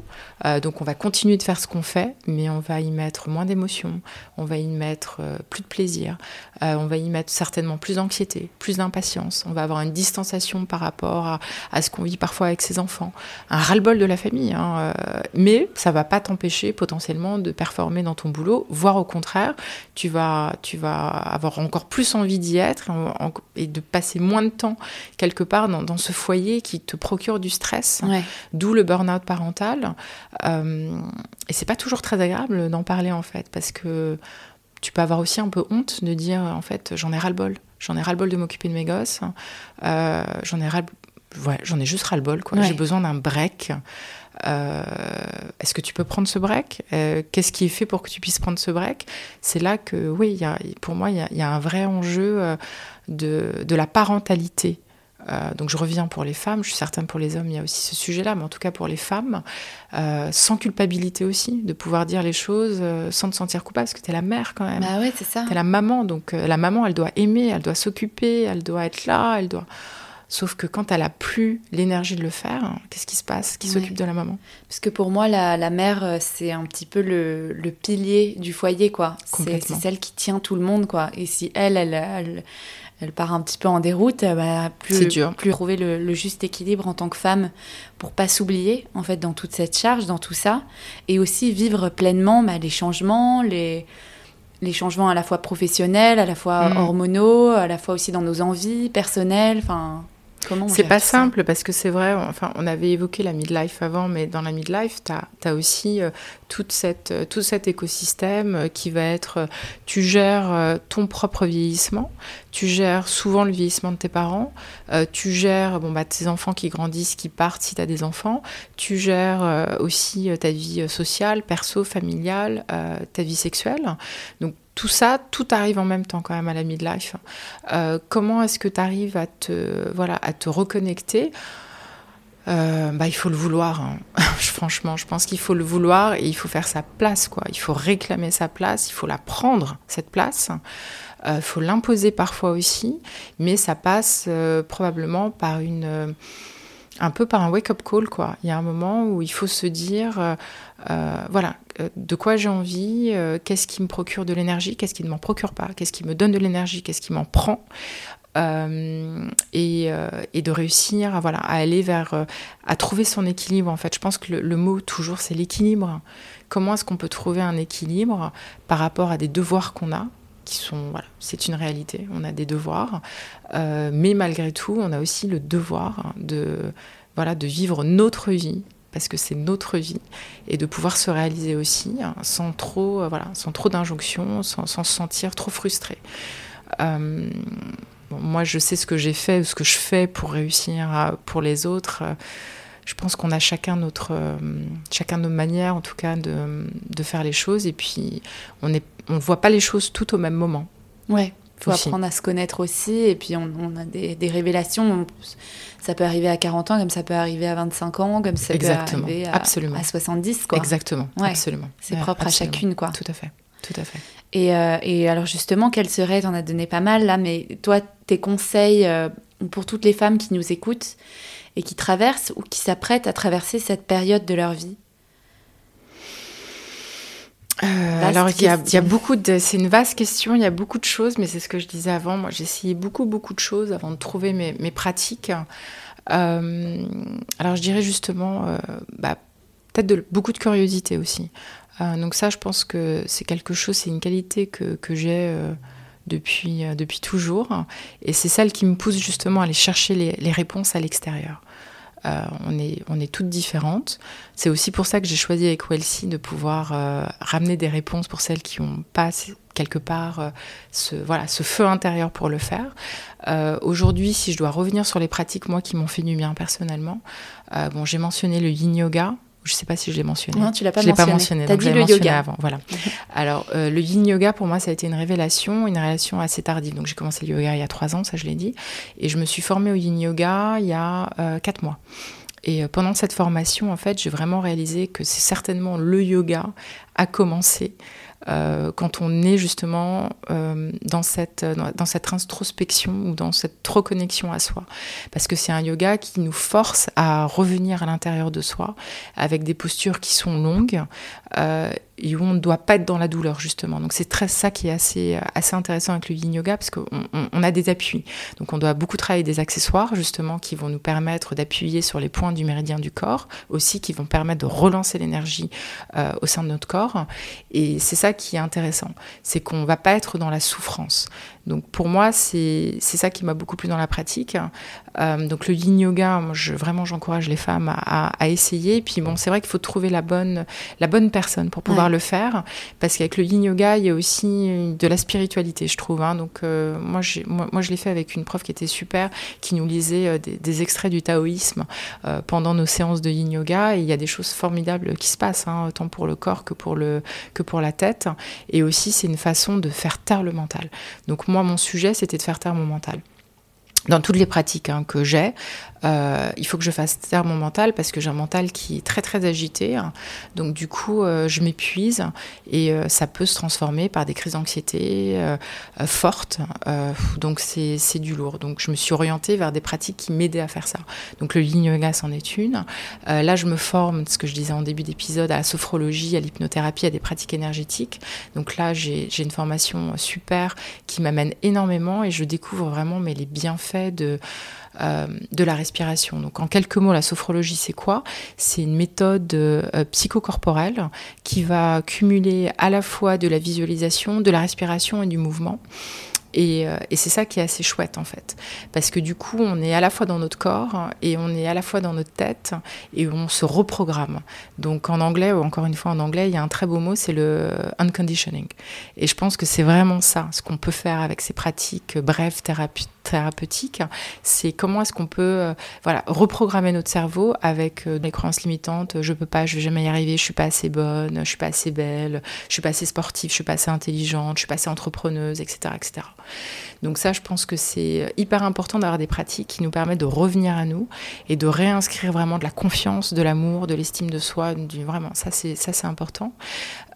B: Donc on va continuer de faire ce qu'on fait, mais on va y mettre moins d'émotions, on va y mettre plus plaisir, euh, on va y mettre certainement plus d'anxiété, plus d'impatience. On va avoir une distanciation par rapport à, à ce qu'on vit parfois avec ses enfants, un ras-le-bol de la famille. Hein, mais ça va pas t'empêcher potentiellement de performer dans ton boulot, voire au contraire, tu vas, tu vas avoir encore plus envie d'y être et, de passer moins de temps quelque part dans, dans ce foyer qui te procure du stress, ouais. d'où le burn-out parental. Euh, et c'est pas toujours très agréable d'en parler en fait, parce que tu peux avoir aussi un peu honte de dire en fait j'en ai ras-le-bol, j'en ai ras-le-bol de m'occuper de mes gosses, euh, j'en ai ras ouais, j'en ai juste ras-le-bol quoi. Ouais. J'ai besoin d'un break. Euh, Est-ce que tu peux prendre ce break? Euh, Qu'est-ce qui est fait pour que tu puisses prendre ce break? C'est là que, oui, y a, pour moi, il y, y, a un vrai enjeu de, de, la parentalité. Euh, donc je reviens pour les femmes, je suis certaine pour les hommes, il y a aussi ce sujet-là, mais en tout cas pour les femmes, euh, sans culpabilité aussi, de pouvoir dire les choses euh, sans te sentir coupable, parce que tu es la mère quand même.
A: Bah ouais, c'est ça.
B: Tu es la maman, donc la maman, elle doit aimer, elle doit s'occuper, elle doit être là, elle doit... Sauf que quand elle a plus l'énergie de le faire, qu'est-ce qui se passe? Qui ouais. s'occupe de la maman?
A: Parce que pour moi, la, la mère, c'est un petit peu le, le, pilier du foyer, quoi. C'est celle qui tient tout le monde, quoi. Et si elle, elle, elle, elle part un petit peu en déroute, plus,
B: dur.
A: plus trouver le, le, juste équilibre en tant que femme pour pas s'oublier, en fait, dans toute cette charge, dans tout ça. Et aussi vivre pleinement bah, les changements, les les changements à la fois professionnels, à la fois mmh. hormonaux, à la fois aussi dans nos envies personnelles, enfin
B: c'est pas simple parce que c'est vrai, enfin, on avait évoqué la midlife avant, mais dans la midlife, tu as, as, aussi euh, toute cette, euh, tout cet écosystème euh, qui va être, tu gères ton propre vieillissement, tu gères souvent le vieillissement de tes parents, tu gères bon, bah, tes enfants qui grandissent, qui partent si tu as des enfants, tu gères aussi ta vie sociale, perso, familiale, ta vie sexuelle. Donc, tout ça, tout arrive en même temps quand même à la midlife. Euh, comment est-ce que tu arrives à te, voilà, à te reconnecter? Euh, bah, il faut le vouloir. Hein. Franchement, je pense qu'il faut le vouloir et il faut faire sa place. Quoi. Il faut réclamer sa place, il faut la prendre, cette place. Il euh, faut l'imposer parfois aussi, mais ça passe probablement par une un peu par un wake-up call, quoi. Il y a un moment où il faut se dire, voilà, de quoi j'ai envie, euh, qu'est-ce qui me procure de l'énergie, qu'est-ce qui ne m'en procure pas, qu'est-ce qui me donne de l'énergie, qu'est-ce qui m'en prend, euh, et, de réussir à, aller vers, à trouver son équilibre. En fait, je pense que le, mot toujours, c'est l'équilibre. Comment est-ce qu'on peut trouver un équilibre par rapport à des devoirs qu'on a qui sont, voilà, c'est une réalité, on a des devoirs, euh, mais malgré tout, on a aussi le devoir de, voilà, de vivre notre vie, parce que c'est notre vie, et de pouvoir se réaliser aussi hein, sans trop, euh, voilà, sans trop d'injonctions, sans, sans, se sentir trop frustré. Euh, moi, je sais ce que j'ai fait, ce que je fais pour réussir à, pour les autres. Je pense qu'on a chacun notre, chacun nos manières, en tout cas, de, de faire les choses, et puis on est on ne voit pas les choses tout au même moment.
A: Ouais. Faut apprendre à se connaître aussi. Et puis, on, a des, révélations. Ça peut arriver à 40 ans, comme ça peut arriver à 25 ans, comme ça peut arriver à, à 70. Quoi.
B: Exactement. Absolument.
A: C'est propre à chacune. Quoi.
B: Tout à fait. Tout à fait.
A: Et, euh, et alors, justement, quels seraient, tu en as donné pas mal là, mais toi, tes conseils euh, pour toutes les femmes qui nous écoutent et qui traversent ou qui s'apprêtent à traverser cette période de leur vie?
B: Euh, alors il y, a, il y, a, beaucoup de, c'est une vaste question, il y a beaucoup de choses, mais c'est ce que je disais avant. Moi, j'ai essayé beaucoup beaucoup de choses avant de trouver mes, mes pratiques. Euh, alors je dirais justement, euh, bah, peut-être de, beaucoup de curiosité aussi. Donc ça, je pense que c'est quelque chose, c'est une qualité que, que j'ai depuis depuis toujours, et c'est celle qui me pousse justement à aller chercher les, les réponses à l'extérieur. Euh, on, est, on est toutes différentes. C'est aussi pour ça que j'ai choisi avec Welsi de pouvoir euh, ramener des réponses pour celles qui n'ont pas quelque part euh, ce, voilà, ce feu intérieur pour le faire. Aujourd'hui, si je dois revenir sur les pratiques, moi, qui m'ont fait du bien personnellement, bon, j'ai mentionné le yin yoga, je ne sais pas si je l'ai mentionné.
A: Non, tu l'as pas
B: je
A: mentionné.
B: l'ai pas mentionné.
A: T'as dit le yoga
B: avant. Voilà. Alors, euh, le yin yoga pour moi, ça a été une révélation, une révélation assez tardive. Donc, j'ai commencé le yoga il y a trois ans, ça je l'ai dit, et je me suis formée au yin yoga il y a euh, quatre mois. Et euh, pendant cette formation, en fait, j'ai vraiment réalisé que c'est certainement le yoga à commencer euh, quand on est justement euh, dans, cette, dans cette introspection ou dans cette reconnexion à soi. Parce que c'est un yoga qui nous force à revenir à l'intérieur de soi avec des postures qui sont longues euh, où on ne doit pas être dans la douleur justement. Donc c'est très ça qui est assez, assez intéressant avec le yin yoga parce qu'on on, a des appuis. Donc on doit beaucoup travailler des accessoires justement qui vont nous permettre d'appuyer sur les points du méridien du corps, aussi qui vont permettre de relancer l'énergie euh, au sein de notre corps. Et c'est ça qui est intéressant, c'est qu'on va pas être dans la souffrance. Donc pour moi, c'est ça qui m'a beaucoup plu dans la pratique. Euh, donc le yin yoga, moi, je, vraiment j'encourage les femmes à, à, essayer. Et puis bon, c'est vrai qu'il faut trouver la bonne, la bonne personne pour pouvoir le faire, parce qu'avec le yin yoga, il y a aussi de la spiritualité, je trouve. Hein. Donc euh, moi, moi, moi, je l'ai fait avec une prof qui était super, qui nous lisait euh, des, des, extraits du taoïsme euh, pendant nos séances de yin yoga. Et il y a des choses formidables qui se passent, hein, autant pour le corps que pour, le, que pour la tête. Et aussi, c'est une façon de faire taire le mental. Donc moi, moi, mon sujet, c'était de faire taire mon mental dans toutes les pratiques hein, que j'ai, euh, il faut que je fasse taire mon mental parce que j'ai un mental qui est très très agité. Hein. Donc du coup, euh, je m'épuise et euh, ça peut se transformer par des crises d'anxiété fortes. Donc c'est du lourd. Donc je me suis orientée vers des pratiques qui m'aidaient à faire ça. Donc le yin yoga c'en est une. là, je me forme, ce que je disais en début d'épisode, à la sophrologie, à l'hypnothérapie, à des pratiques énergétiques. Donc là, j'ai une formation super qui m'amène énormément et je découvre vraiment mais les bienfaits de euh, de la respiration. Donc en quelques mots, la sophrologie, c'est quoi? C'est une méthode euh, psychocorporelle qui va cumuler à la fois de la visualisation, de la respiration et du mouvement. Et, euh, et c'est ça qui est assez chouette en fait. Parce que du coup, on est à la fois dans notre corps et on est à la fois dans notre tête et on se reprogramme. Donc en anglais, ou encore une fois en anglais, il y a un très beau mot, c'est le unconditioning. Et je pense que c'est vraiment ça, ce qu'on peut faire avec ces pratiques brèves, thérapeutiques thérapeutique, c'est comment est-ce qu'on peut euh, voilà, reprogrammer notre cerveau avec euh, des croyances limitantes, je peux pas, je vais jamais y arriver, je suis pas assez bonne, je suis pas assez belle, je suis pas assez sportive, je suis pas assez intelligente, je suis pas assez entrepreneuse, etc. etc. Donc ça, je pense que c'est hyper important d'avoir des pratiques qui nous permettent de revenir à nous et de réinscrire vraiment de la confiance, de l'amour, de l'estime de soi, vraiment, ça c'est, ça c'est important.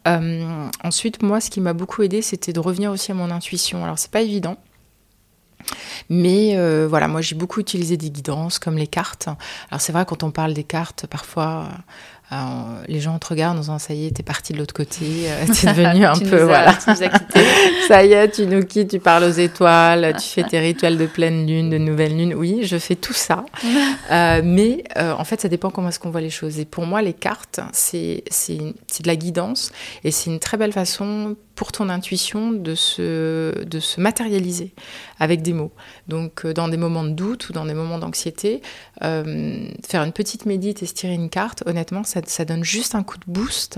B: Euh, ensuite, moi, ce qui m'a beaucoup aidé, c'était de revenir aussi à mon intuition. Alors, c'est pas évident. Mais euh, voilà, moi j'ai beaucoup utilisé des guidances comme les cartes. Alors c'est vrai quand on parle des cartes, parfois alors, les gens te regardent en disant ça y est, t'es parti de l'autre côté, euh, t'es devenu un peu voilà. ça y est, tu nous quittes, tu parles aux étoiles, tu fais tes rituels de pleine lune, de nouvelle lune. Oui, je fais tout ça, euh, mais euh, en fait, ça dépend comment est-ce qu'on voit les choses. Et pour moi, les cartes, c'est de la guidance et c'est une très belle façon pour ton intuition de se de se matérialiser avec des mots. Donc, euh, dans des moments de doute ou dans des moments d'anxiété, euh, faire une petite médite et se tirer une carte, honnêtement, ça ça, donne juste un coup de boost.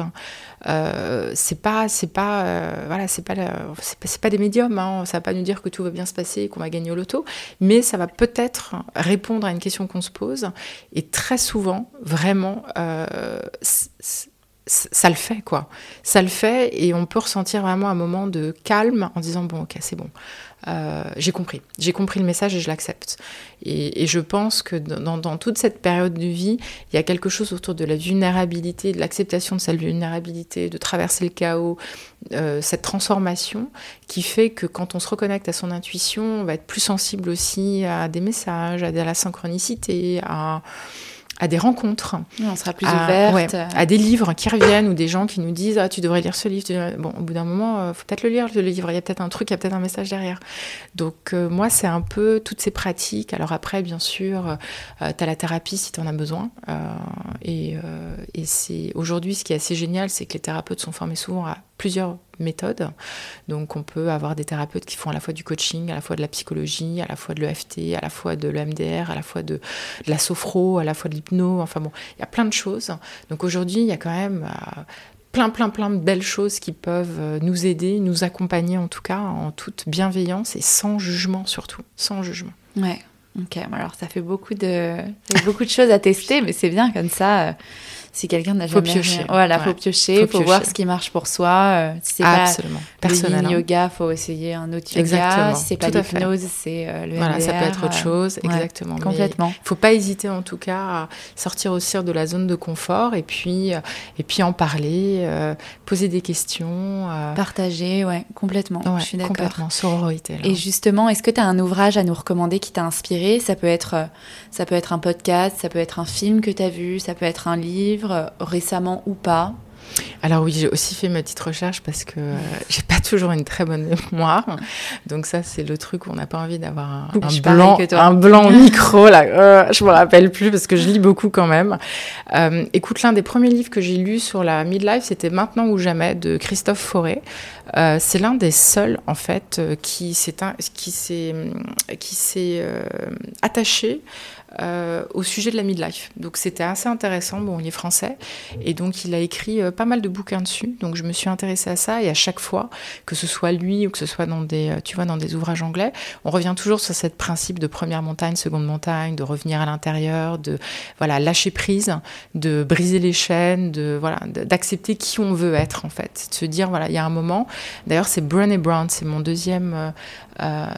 B: Euh, c'est pas, c'est pas, voilà, c'est pas, c'est pas, des médiums. Hein, ça va pas nous dire que tout va bien se passer et qu'on va gagner au loto, mais ça va peut-être répondre à une question qu'on se pose. Et très souvent, vraiment, ça le fait, quoi. Ça le fait et on peut ressentir vraiment un moment de calme en disant bon, ok, c'est bon. Euh, j'ai compris, j'ai compris le message et je l'accepte. Et, je pense que dans, toute cette période de vie, il y a quelque chose autour de la vulnérabilité, de l'acceptation de cette vulnérabilité, de traverser le chaos, euh, cette transformation qui fait que quand on se reconnecte à son intuition, on va être plus sensible aussi à des messages, à de la synchronicité, à à des rencontres.
A: on sera plus ouverte.
B: à des livres qui reviennent ou des gens qui nous disent ah, tu devrais lire ce livre. Bon, au bout d'un moment, il euh, faut peut-être le lire, le livre. Il y a peut-être un truc, il y a peut-être un message derrière. Donc, euh, moi, c'est un peu toutes ces pratiques. Alors, après, bien sûr, euh, tu as la thérapie si tu en as besoin. et, et c'est aujourd'hui, ce qui est assez génial, c'est que les thérapeutes sont formés souvent à plusieurs méthodes. Donc on peut avoir des thérapeutes qui font à la fois du coaching, à la fois de la psychologie, à la fois de l'EFT, à la fois de l'EMDR, à la fois de, la sophro, à la fois de l'hypno. Enfin bon, il y a plein de choses. Donc aujourd'hui, il y a quand même euh, plein, plein, plein de belles choses qui peuvent euh, nous aider, nous accompagner en tout cas, en toute bienveillance et sans jugement surtout, sans jugement.
A: Ouais. Ok, alors ça fait beaucoup de, beaucoup de choses à tester, mais c'est bien comme ça. Euh, si quelqu'un n'a jamais
B: piocher.
A: voilà, faut piocher, faut, faut voir ce qui marche pour soi. Euh, si c'est pas le yoga, faut essayer un autre yoga. Si c'est pas l'hypnose, c'est euh, le
B: Voilà, ça peut être autre chose, exactement.
A: complètement.
B: Il faut pas hésiter en tout cas à sortir aussi de la zone de confort et puis euh, et puis en parler, poser des questions,
A: partager, ouais, complètement. je suis d'accord.
B: Complètement, sororité.
A: Et justement, est-ce que tu as un ouvrage à nous recommander qui t'a inspiré? Ça peut être ça peut être un podcast, ça peut être un film que tu as vu, ça peut être un livre récemment ou pas
B: alors oui, j'ai aussi fait ma petite recherche parce que euh, j'ai pas toujours une très bonne mémoire. Donc ça, c'est le truc où on n'a pas envie d'avoir un, blanc, un blanc micro là. Euh, je me rappelle plus parce que je lis beaucoup quand même. Euh, écoute, l'un des premiers livres que j'ai lu sur la midlife, c'était Maintenant ou jamais de Christophe Forêt. c'est l'un des seuls en fait qui s'est qui s'est qui s'est attaché euh, au sujet de la midlife. Donc c'était assez intéressant. Bon, il est français et donc il a écrit euh, pas mal de bouquins dessus. Donc je me suis intéressée à ça et à chaque fois, que ce soit lui ou que ce soit dans des, euh, tu vois, dans des ouvrages anglais, on revient toujours sur ce principe de première montagne, seconde montagne, de revenir à l'intérieur, de voilà lâcher prise, de briser les chaînes, de voilà d'accepter qui on veut être en fait, de se dire voilà il y a un moment. D'ailleurs c'est Brené Brown, c'est mon deuxième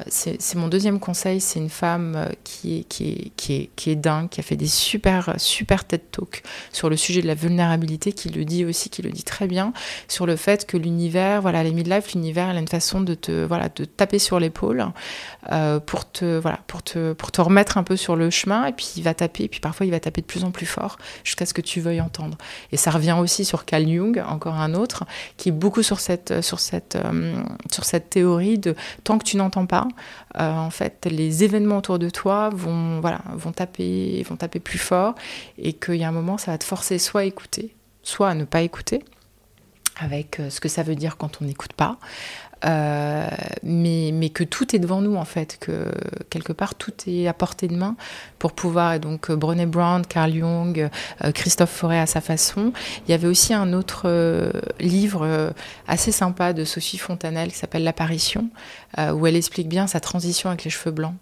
B: c'est mon deuxième conseil. C'est une femme qui, est, qui, est, qui est dingue, qui a fait des super, super TED Talks sur le sujet de la vulnérabilité, qui le dit aussi, qui le dit très bien, sur le fait que l'univers, voilà, les midlife, l'univers, elle a une façon de te, voilà, de taper sur l'épaule euh, pour, te, voilà, pour, te, pour te remettre un peu sur le chemin. Et puis il va taper, et puis parfois il va taper de plus en plus fort jusqu'à ce que tu veuilles entendre. Et ça revient aussi sur Carl Jung, encore un autre, qui est beaucoup sur cette, sur cette, sur cette théorie de tant que tu n'en n'entends pas, euh, en fait, les événements autour de toi vont, voilà, vont, taper, vont taper plus fort et qu'il y a un moment, ça va te forcer soit à écouter, soit à ne pas écouter, avec euh, ce que ça veut dire quand on n'écoute pas. Euh, mais, mais, que tout est devant nous en fait, que quelque part tout est à portée de main pour pouvoir. Et donc Brené Brown, Carl Jung, Christophe Forêt à sa façon. Il y avait aussi un autre livre assez sympa de Sophie Fontanelle qui s'appelle L'apparition, euh, où elle explique bien sa transition avec les cheveux blancs.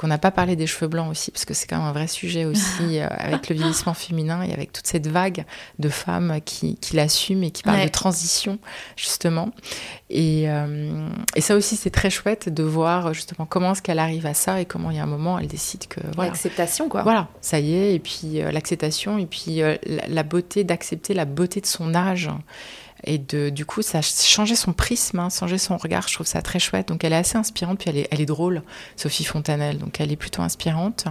B: Donc on n'a pas parlé des cheveux blancs aussi, parce que c'est quand même un vrai sujet aussi euh, avec le vieillissement féminin et avec toute cette vague de femmes qui, qui l'assument et qui parlent de transition, justement. Et, euh, et ça aussi, c'est très chouette de voir justement comment est-ce qu'elle arrive à ça et comment il y a un moment, elle décide que...
A: Voilà. L'acceptation, quoi.
B: Voilà, ça y est, et puis l'acceptation, et puis la, la, beauté d'accepter la beauté de son âge et du coup, ça a changé son prisme, hein, son regard. Je trouve ça très chouette. Donc, elle est assez inspirante. Puis, elle est, elle est drôle, Sophie Fontanelle. Donc, elle est plutôt inspirante.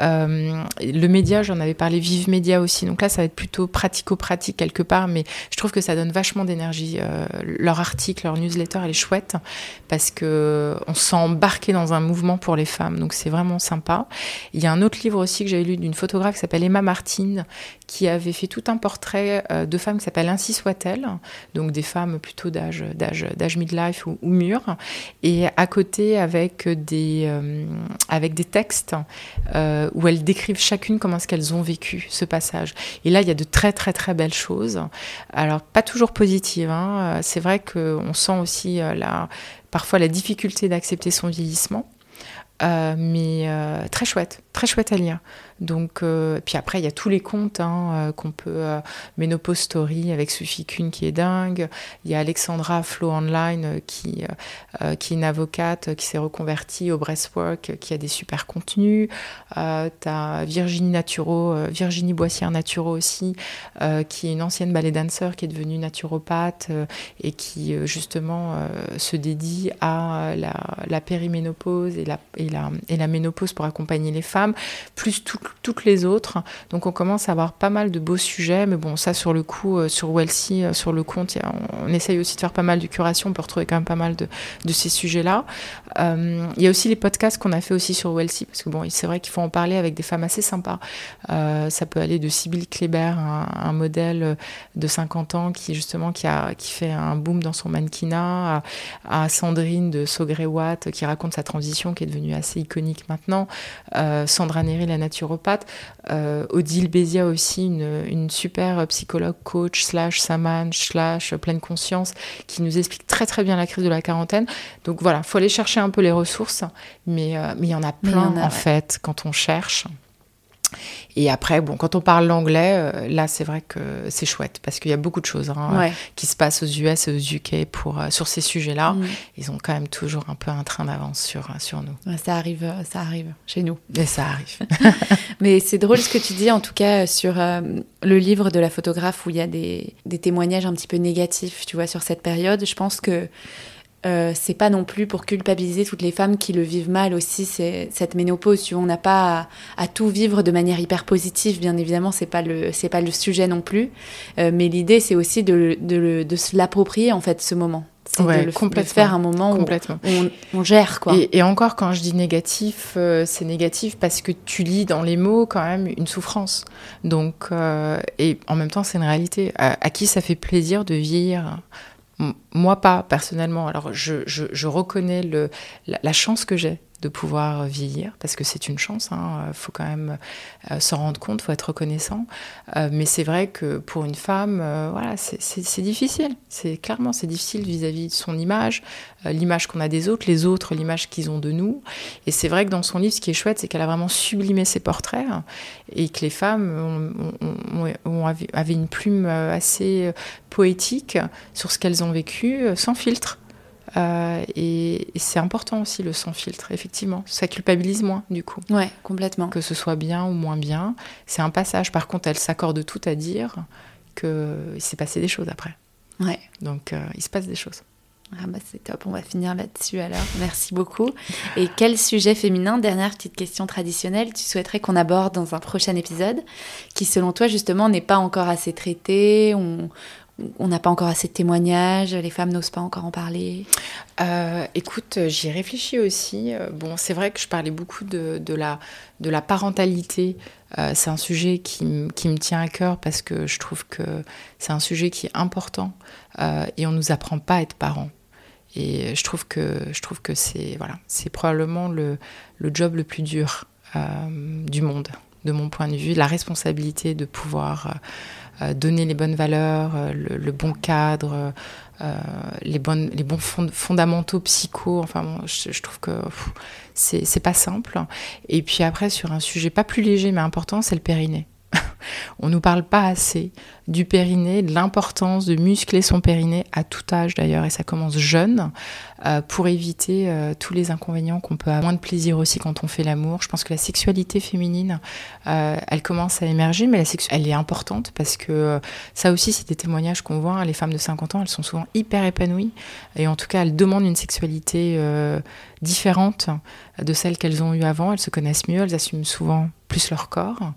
B: Euh, le média, j'en avais parlé, Vive Média aussi. Donc là, ça va être plutôt pratico-pratique quelque part. Mais je trouve que ça donne vachement d'énergie. Euh, leur article, leur newsletter, elle est chouette parce que on s'est embarqué dans un mouvement pour les femmes. Donc, c'est vraiment sympa. Il y a un autre livre aussi que j'avais lu d'une photographe qui s'appelle Emma Martin qui avait fait tout un portrait euh, de femmes qui s'appelle Ainsi soit-elle donc des femmes plutôt d'âge, d'âge, d'âge midlife ou, ou mûr, et à côté avec des, euh, textes euh, où elles décrivent chacune comment est-ce qu'elles ont vécu ce passage. Et là, il y a de très très très belles choses. Alors pas toujours positives. Hein. C'est vrai qu'on sent aussi euh, parfois la difficulté d'accepter son vieillissement. mais très chouette, très chouette à lire. Donc, euh, puis après, il y a tous les comptes hein, euh, qu'on peut. Euh, Ménopause Story avec Sophie Kuhn qui est dingue. Il y a Alexandra Flow Online qui, qui est une avocate qui s'est reconvertie au breastwork, qui a des super contenus. tu as Virginie Naturo, Virginie Boissière Naturo aussi, qui est une ancienne ballet dancer qui est devenue naturopathe et qui justement se dédie à la, la périménopause et la, et, la, et la ménopause pour accompagner les femmes, plus tout, toutes les autres. Donc on commence à avoir pas mal de beaux sujets, mais bon, ça sur le coup, euh, sur Wellsy, euh, sur le compte, on, essaye aussi de faire pas mal de curation, on peut retrouver quand même pas mal de, ces sujets-là. Euh, il y a aussi les podcasts qu'on a fait aussi sur Wellsy, parce que bon, c'est vrai qu'il faut en parler avec des femmes assez sympas. ça peut aller de Sybille Kléber, un, modèle de 50 ans qui justement qui, a, qui fait un boom dans son mannequinat, à, Sandrine de Sogré Watt qui raconte sa transition qui est devenue assez iconique maintenant, Sandra Néry, la naturopathe, euh, Odile Bézia aussi, une, super psychologue, coach, slash saman, slash pleine conscience, qui nous explique très très bien la crise de la quarantaine. Donc voilà, faut aller chercher un peu les ressources, mais euh, mais il y en a plein en, fait quand on cherche. Et après, bon, quand on parle l'anglais, euh, là, c'est vrai que c'est chouette parce qu'il y a beaucoup de choses hein, qui se passent aux US et aux UK pour, euh, sur ces sujets-là. Mm. Ils ont quand même toujours un peu un train d'avance sur, euh, sur nous.
A: ça arrive, ça arrive chez nous.
B: Et ça arrive.
A: Mais c'est drôle ce que tu dis, en tout cas, sur le livre de la photographe où il y a des, des témoignages un petit peu négatifs, tu vois, sur cette période. Je pense que euh, c'est pas non plus pour culpabiliser toutes les femmes qui le vivent mal aussi, c'est cette ménopause. Tu vois, on n'a pas à, tout vivre de manière hyper positive, bien évidemment, c'est pas le c'est pas le sujet non plus. Euh, mais l'idée, c'est aussi de, de, de se l'approprier en fait ce moment.
B: C'est de, le,
A: faire un moment où on, gère quoi.
B: Et, encore quand je dis négatif, euh, c'est négatif parce que tu lis dans les mots quand même une souffrance. Donc et en même temps c'est une réalité. À, qui ça fait plaisir de vieillir moi pas personnellement. Alors je, je, reconnais le, la, chance que j'ai de pouvoir vieillir, parce que c'est une chance, il hein, faut quand même euh, s'en rendre compte, faut être reconnaissant. Euh, mais c'est vrai que pour une femme, euh, voilà, c'est difficile. C'est clairement c'est difficile vis-à-vis de son image, l'image qu'on a des autres, les autres l'image qu'ils ont de nous. Et c'est vrai que dans son livre, ce qui est chouette, c'est qu'elle a vraiment sublimé ses portraits et que les femmes ont, avaient une plume assez poétique sur ce qu'elles ont vécu, sans filtre. Euh, et, c'est important aussi le sans filtre, effectivement. Ça culpabilise moins, du coup.
A: Ouais, complètement.
B: Que ce soit bien ou moins bien. C'est un passage. Par contre, elle s'accorde tout à dire qu'il s'est passé des choses après.
A: Ouais.
B: Donc, euh, il se passe des choses.
A: Ah bah c'est top, on va finir là-dessus alors. Merci beaucoup. Et quel sujet féminin, dernière petite question traditionnelle, tu souhaiterais qu'on aborde dans un prochain épisode qui selon toi justement n'est pas encore assez traité, on, on n'a pas encore assez de témoignages, les femmes n'osent pas encore en parler
B: euh, Écoute, j'y réfléchis aussi. Euh, bon, c'est vrai que je parlais beaucoup de, la, parentalité. Euh, c'est un sujet qui, me tient à cœur parce que je trouve que c'est un sujet qui est important et on ne nous apprend pas à être parents. Et je trouve que, je trouve que c'est voilà, probablement le, job le plus dur du monde, de mon point de vue. La responsabilité de pouvoir donner les bonnes valeurs, euh, le, bon cadre, euh, les, bons fondamentaux psycho. Enfin, je, trouve que c'est pas simple. Et puis après, sur un sujet pas plus léger mais important, c'est le périnée. On ne nous parle pas assez du périnée, de l'importance de muscler son périnée à tout âge d'ailleurs, et ça commence jeune, euh, pour éviter euh, tous les inconvénients qu'on peut avoir. Moins de plaisir aussi quand on fait l'amour. Je pense que la sexualité féminine, euh, elle commence à émerger, mais elle est importante parce que ça aussi, c'est des témoignages qu'on voit. Hein. les femmes de 50 ans, elles sont souvent hyper épanouies, et en tout cas, elles demandent une sexualité différente de celle qu'elles ont eue avant. Elles se connaissent mieux, elles assument souvent plus leur corps.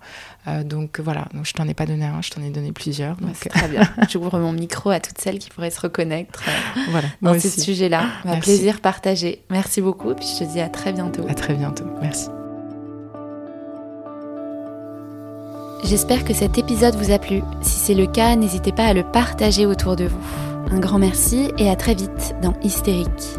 B: Donc voilà, donc, je t'en ai pas donné un, je t'en ai donné plusieurs.
A: Donc... très bien. J'ouvre mon micro à toutes celles qui pourraient se reconnaître euh, voilà, dans ce sujet-là. Un plaisir partagé. Merci beaucoup. Et puis je te dis à très bientôt.
B: À très bientôt. Merci.
A: J'espère que cet épisode vous a plu. Si c'est le cas, n'hésitez pas à le partager autour de vous. Un grand merci et à très vite dans Hystérique.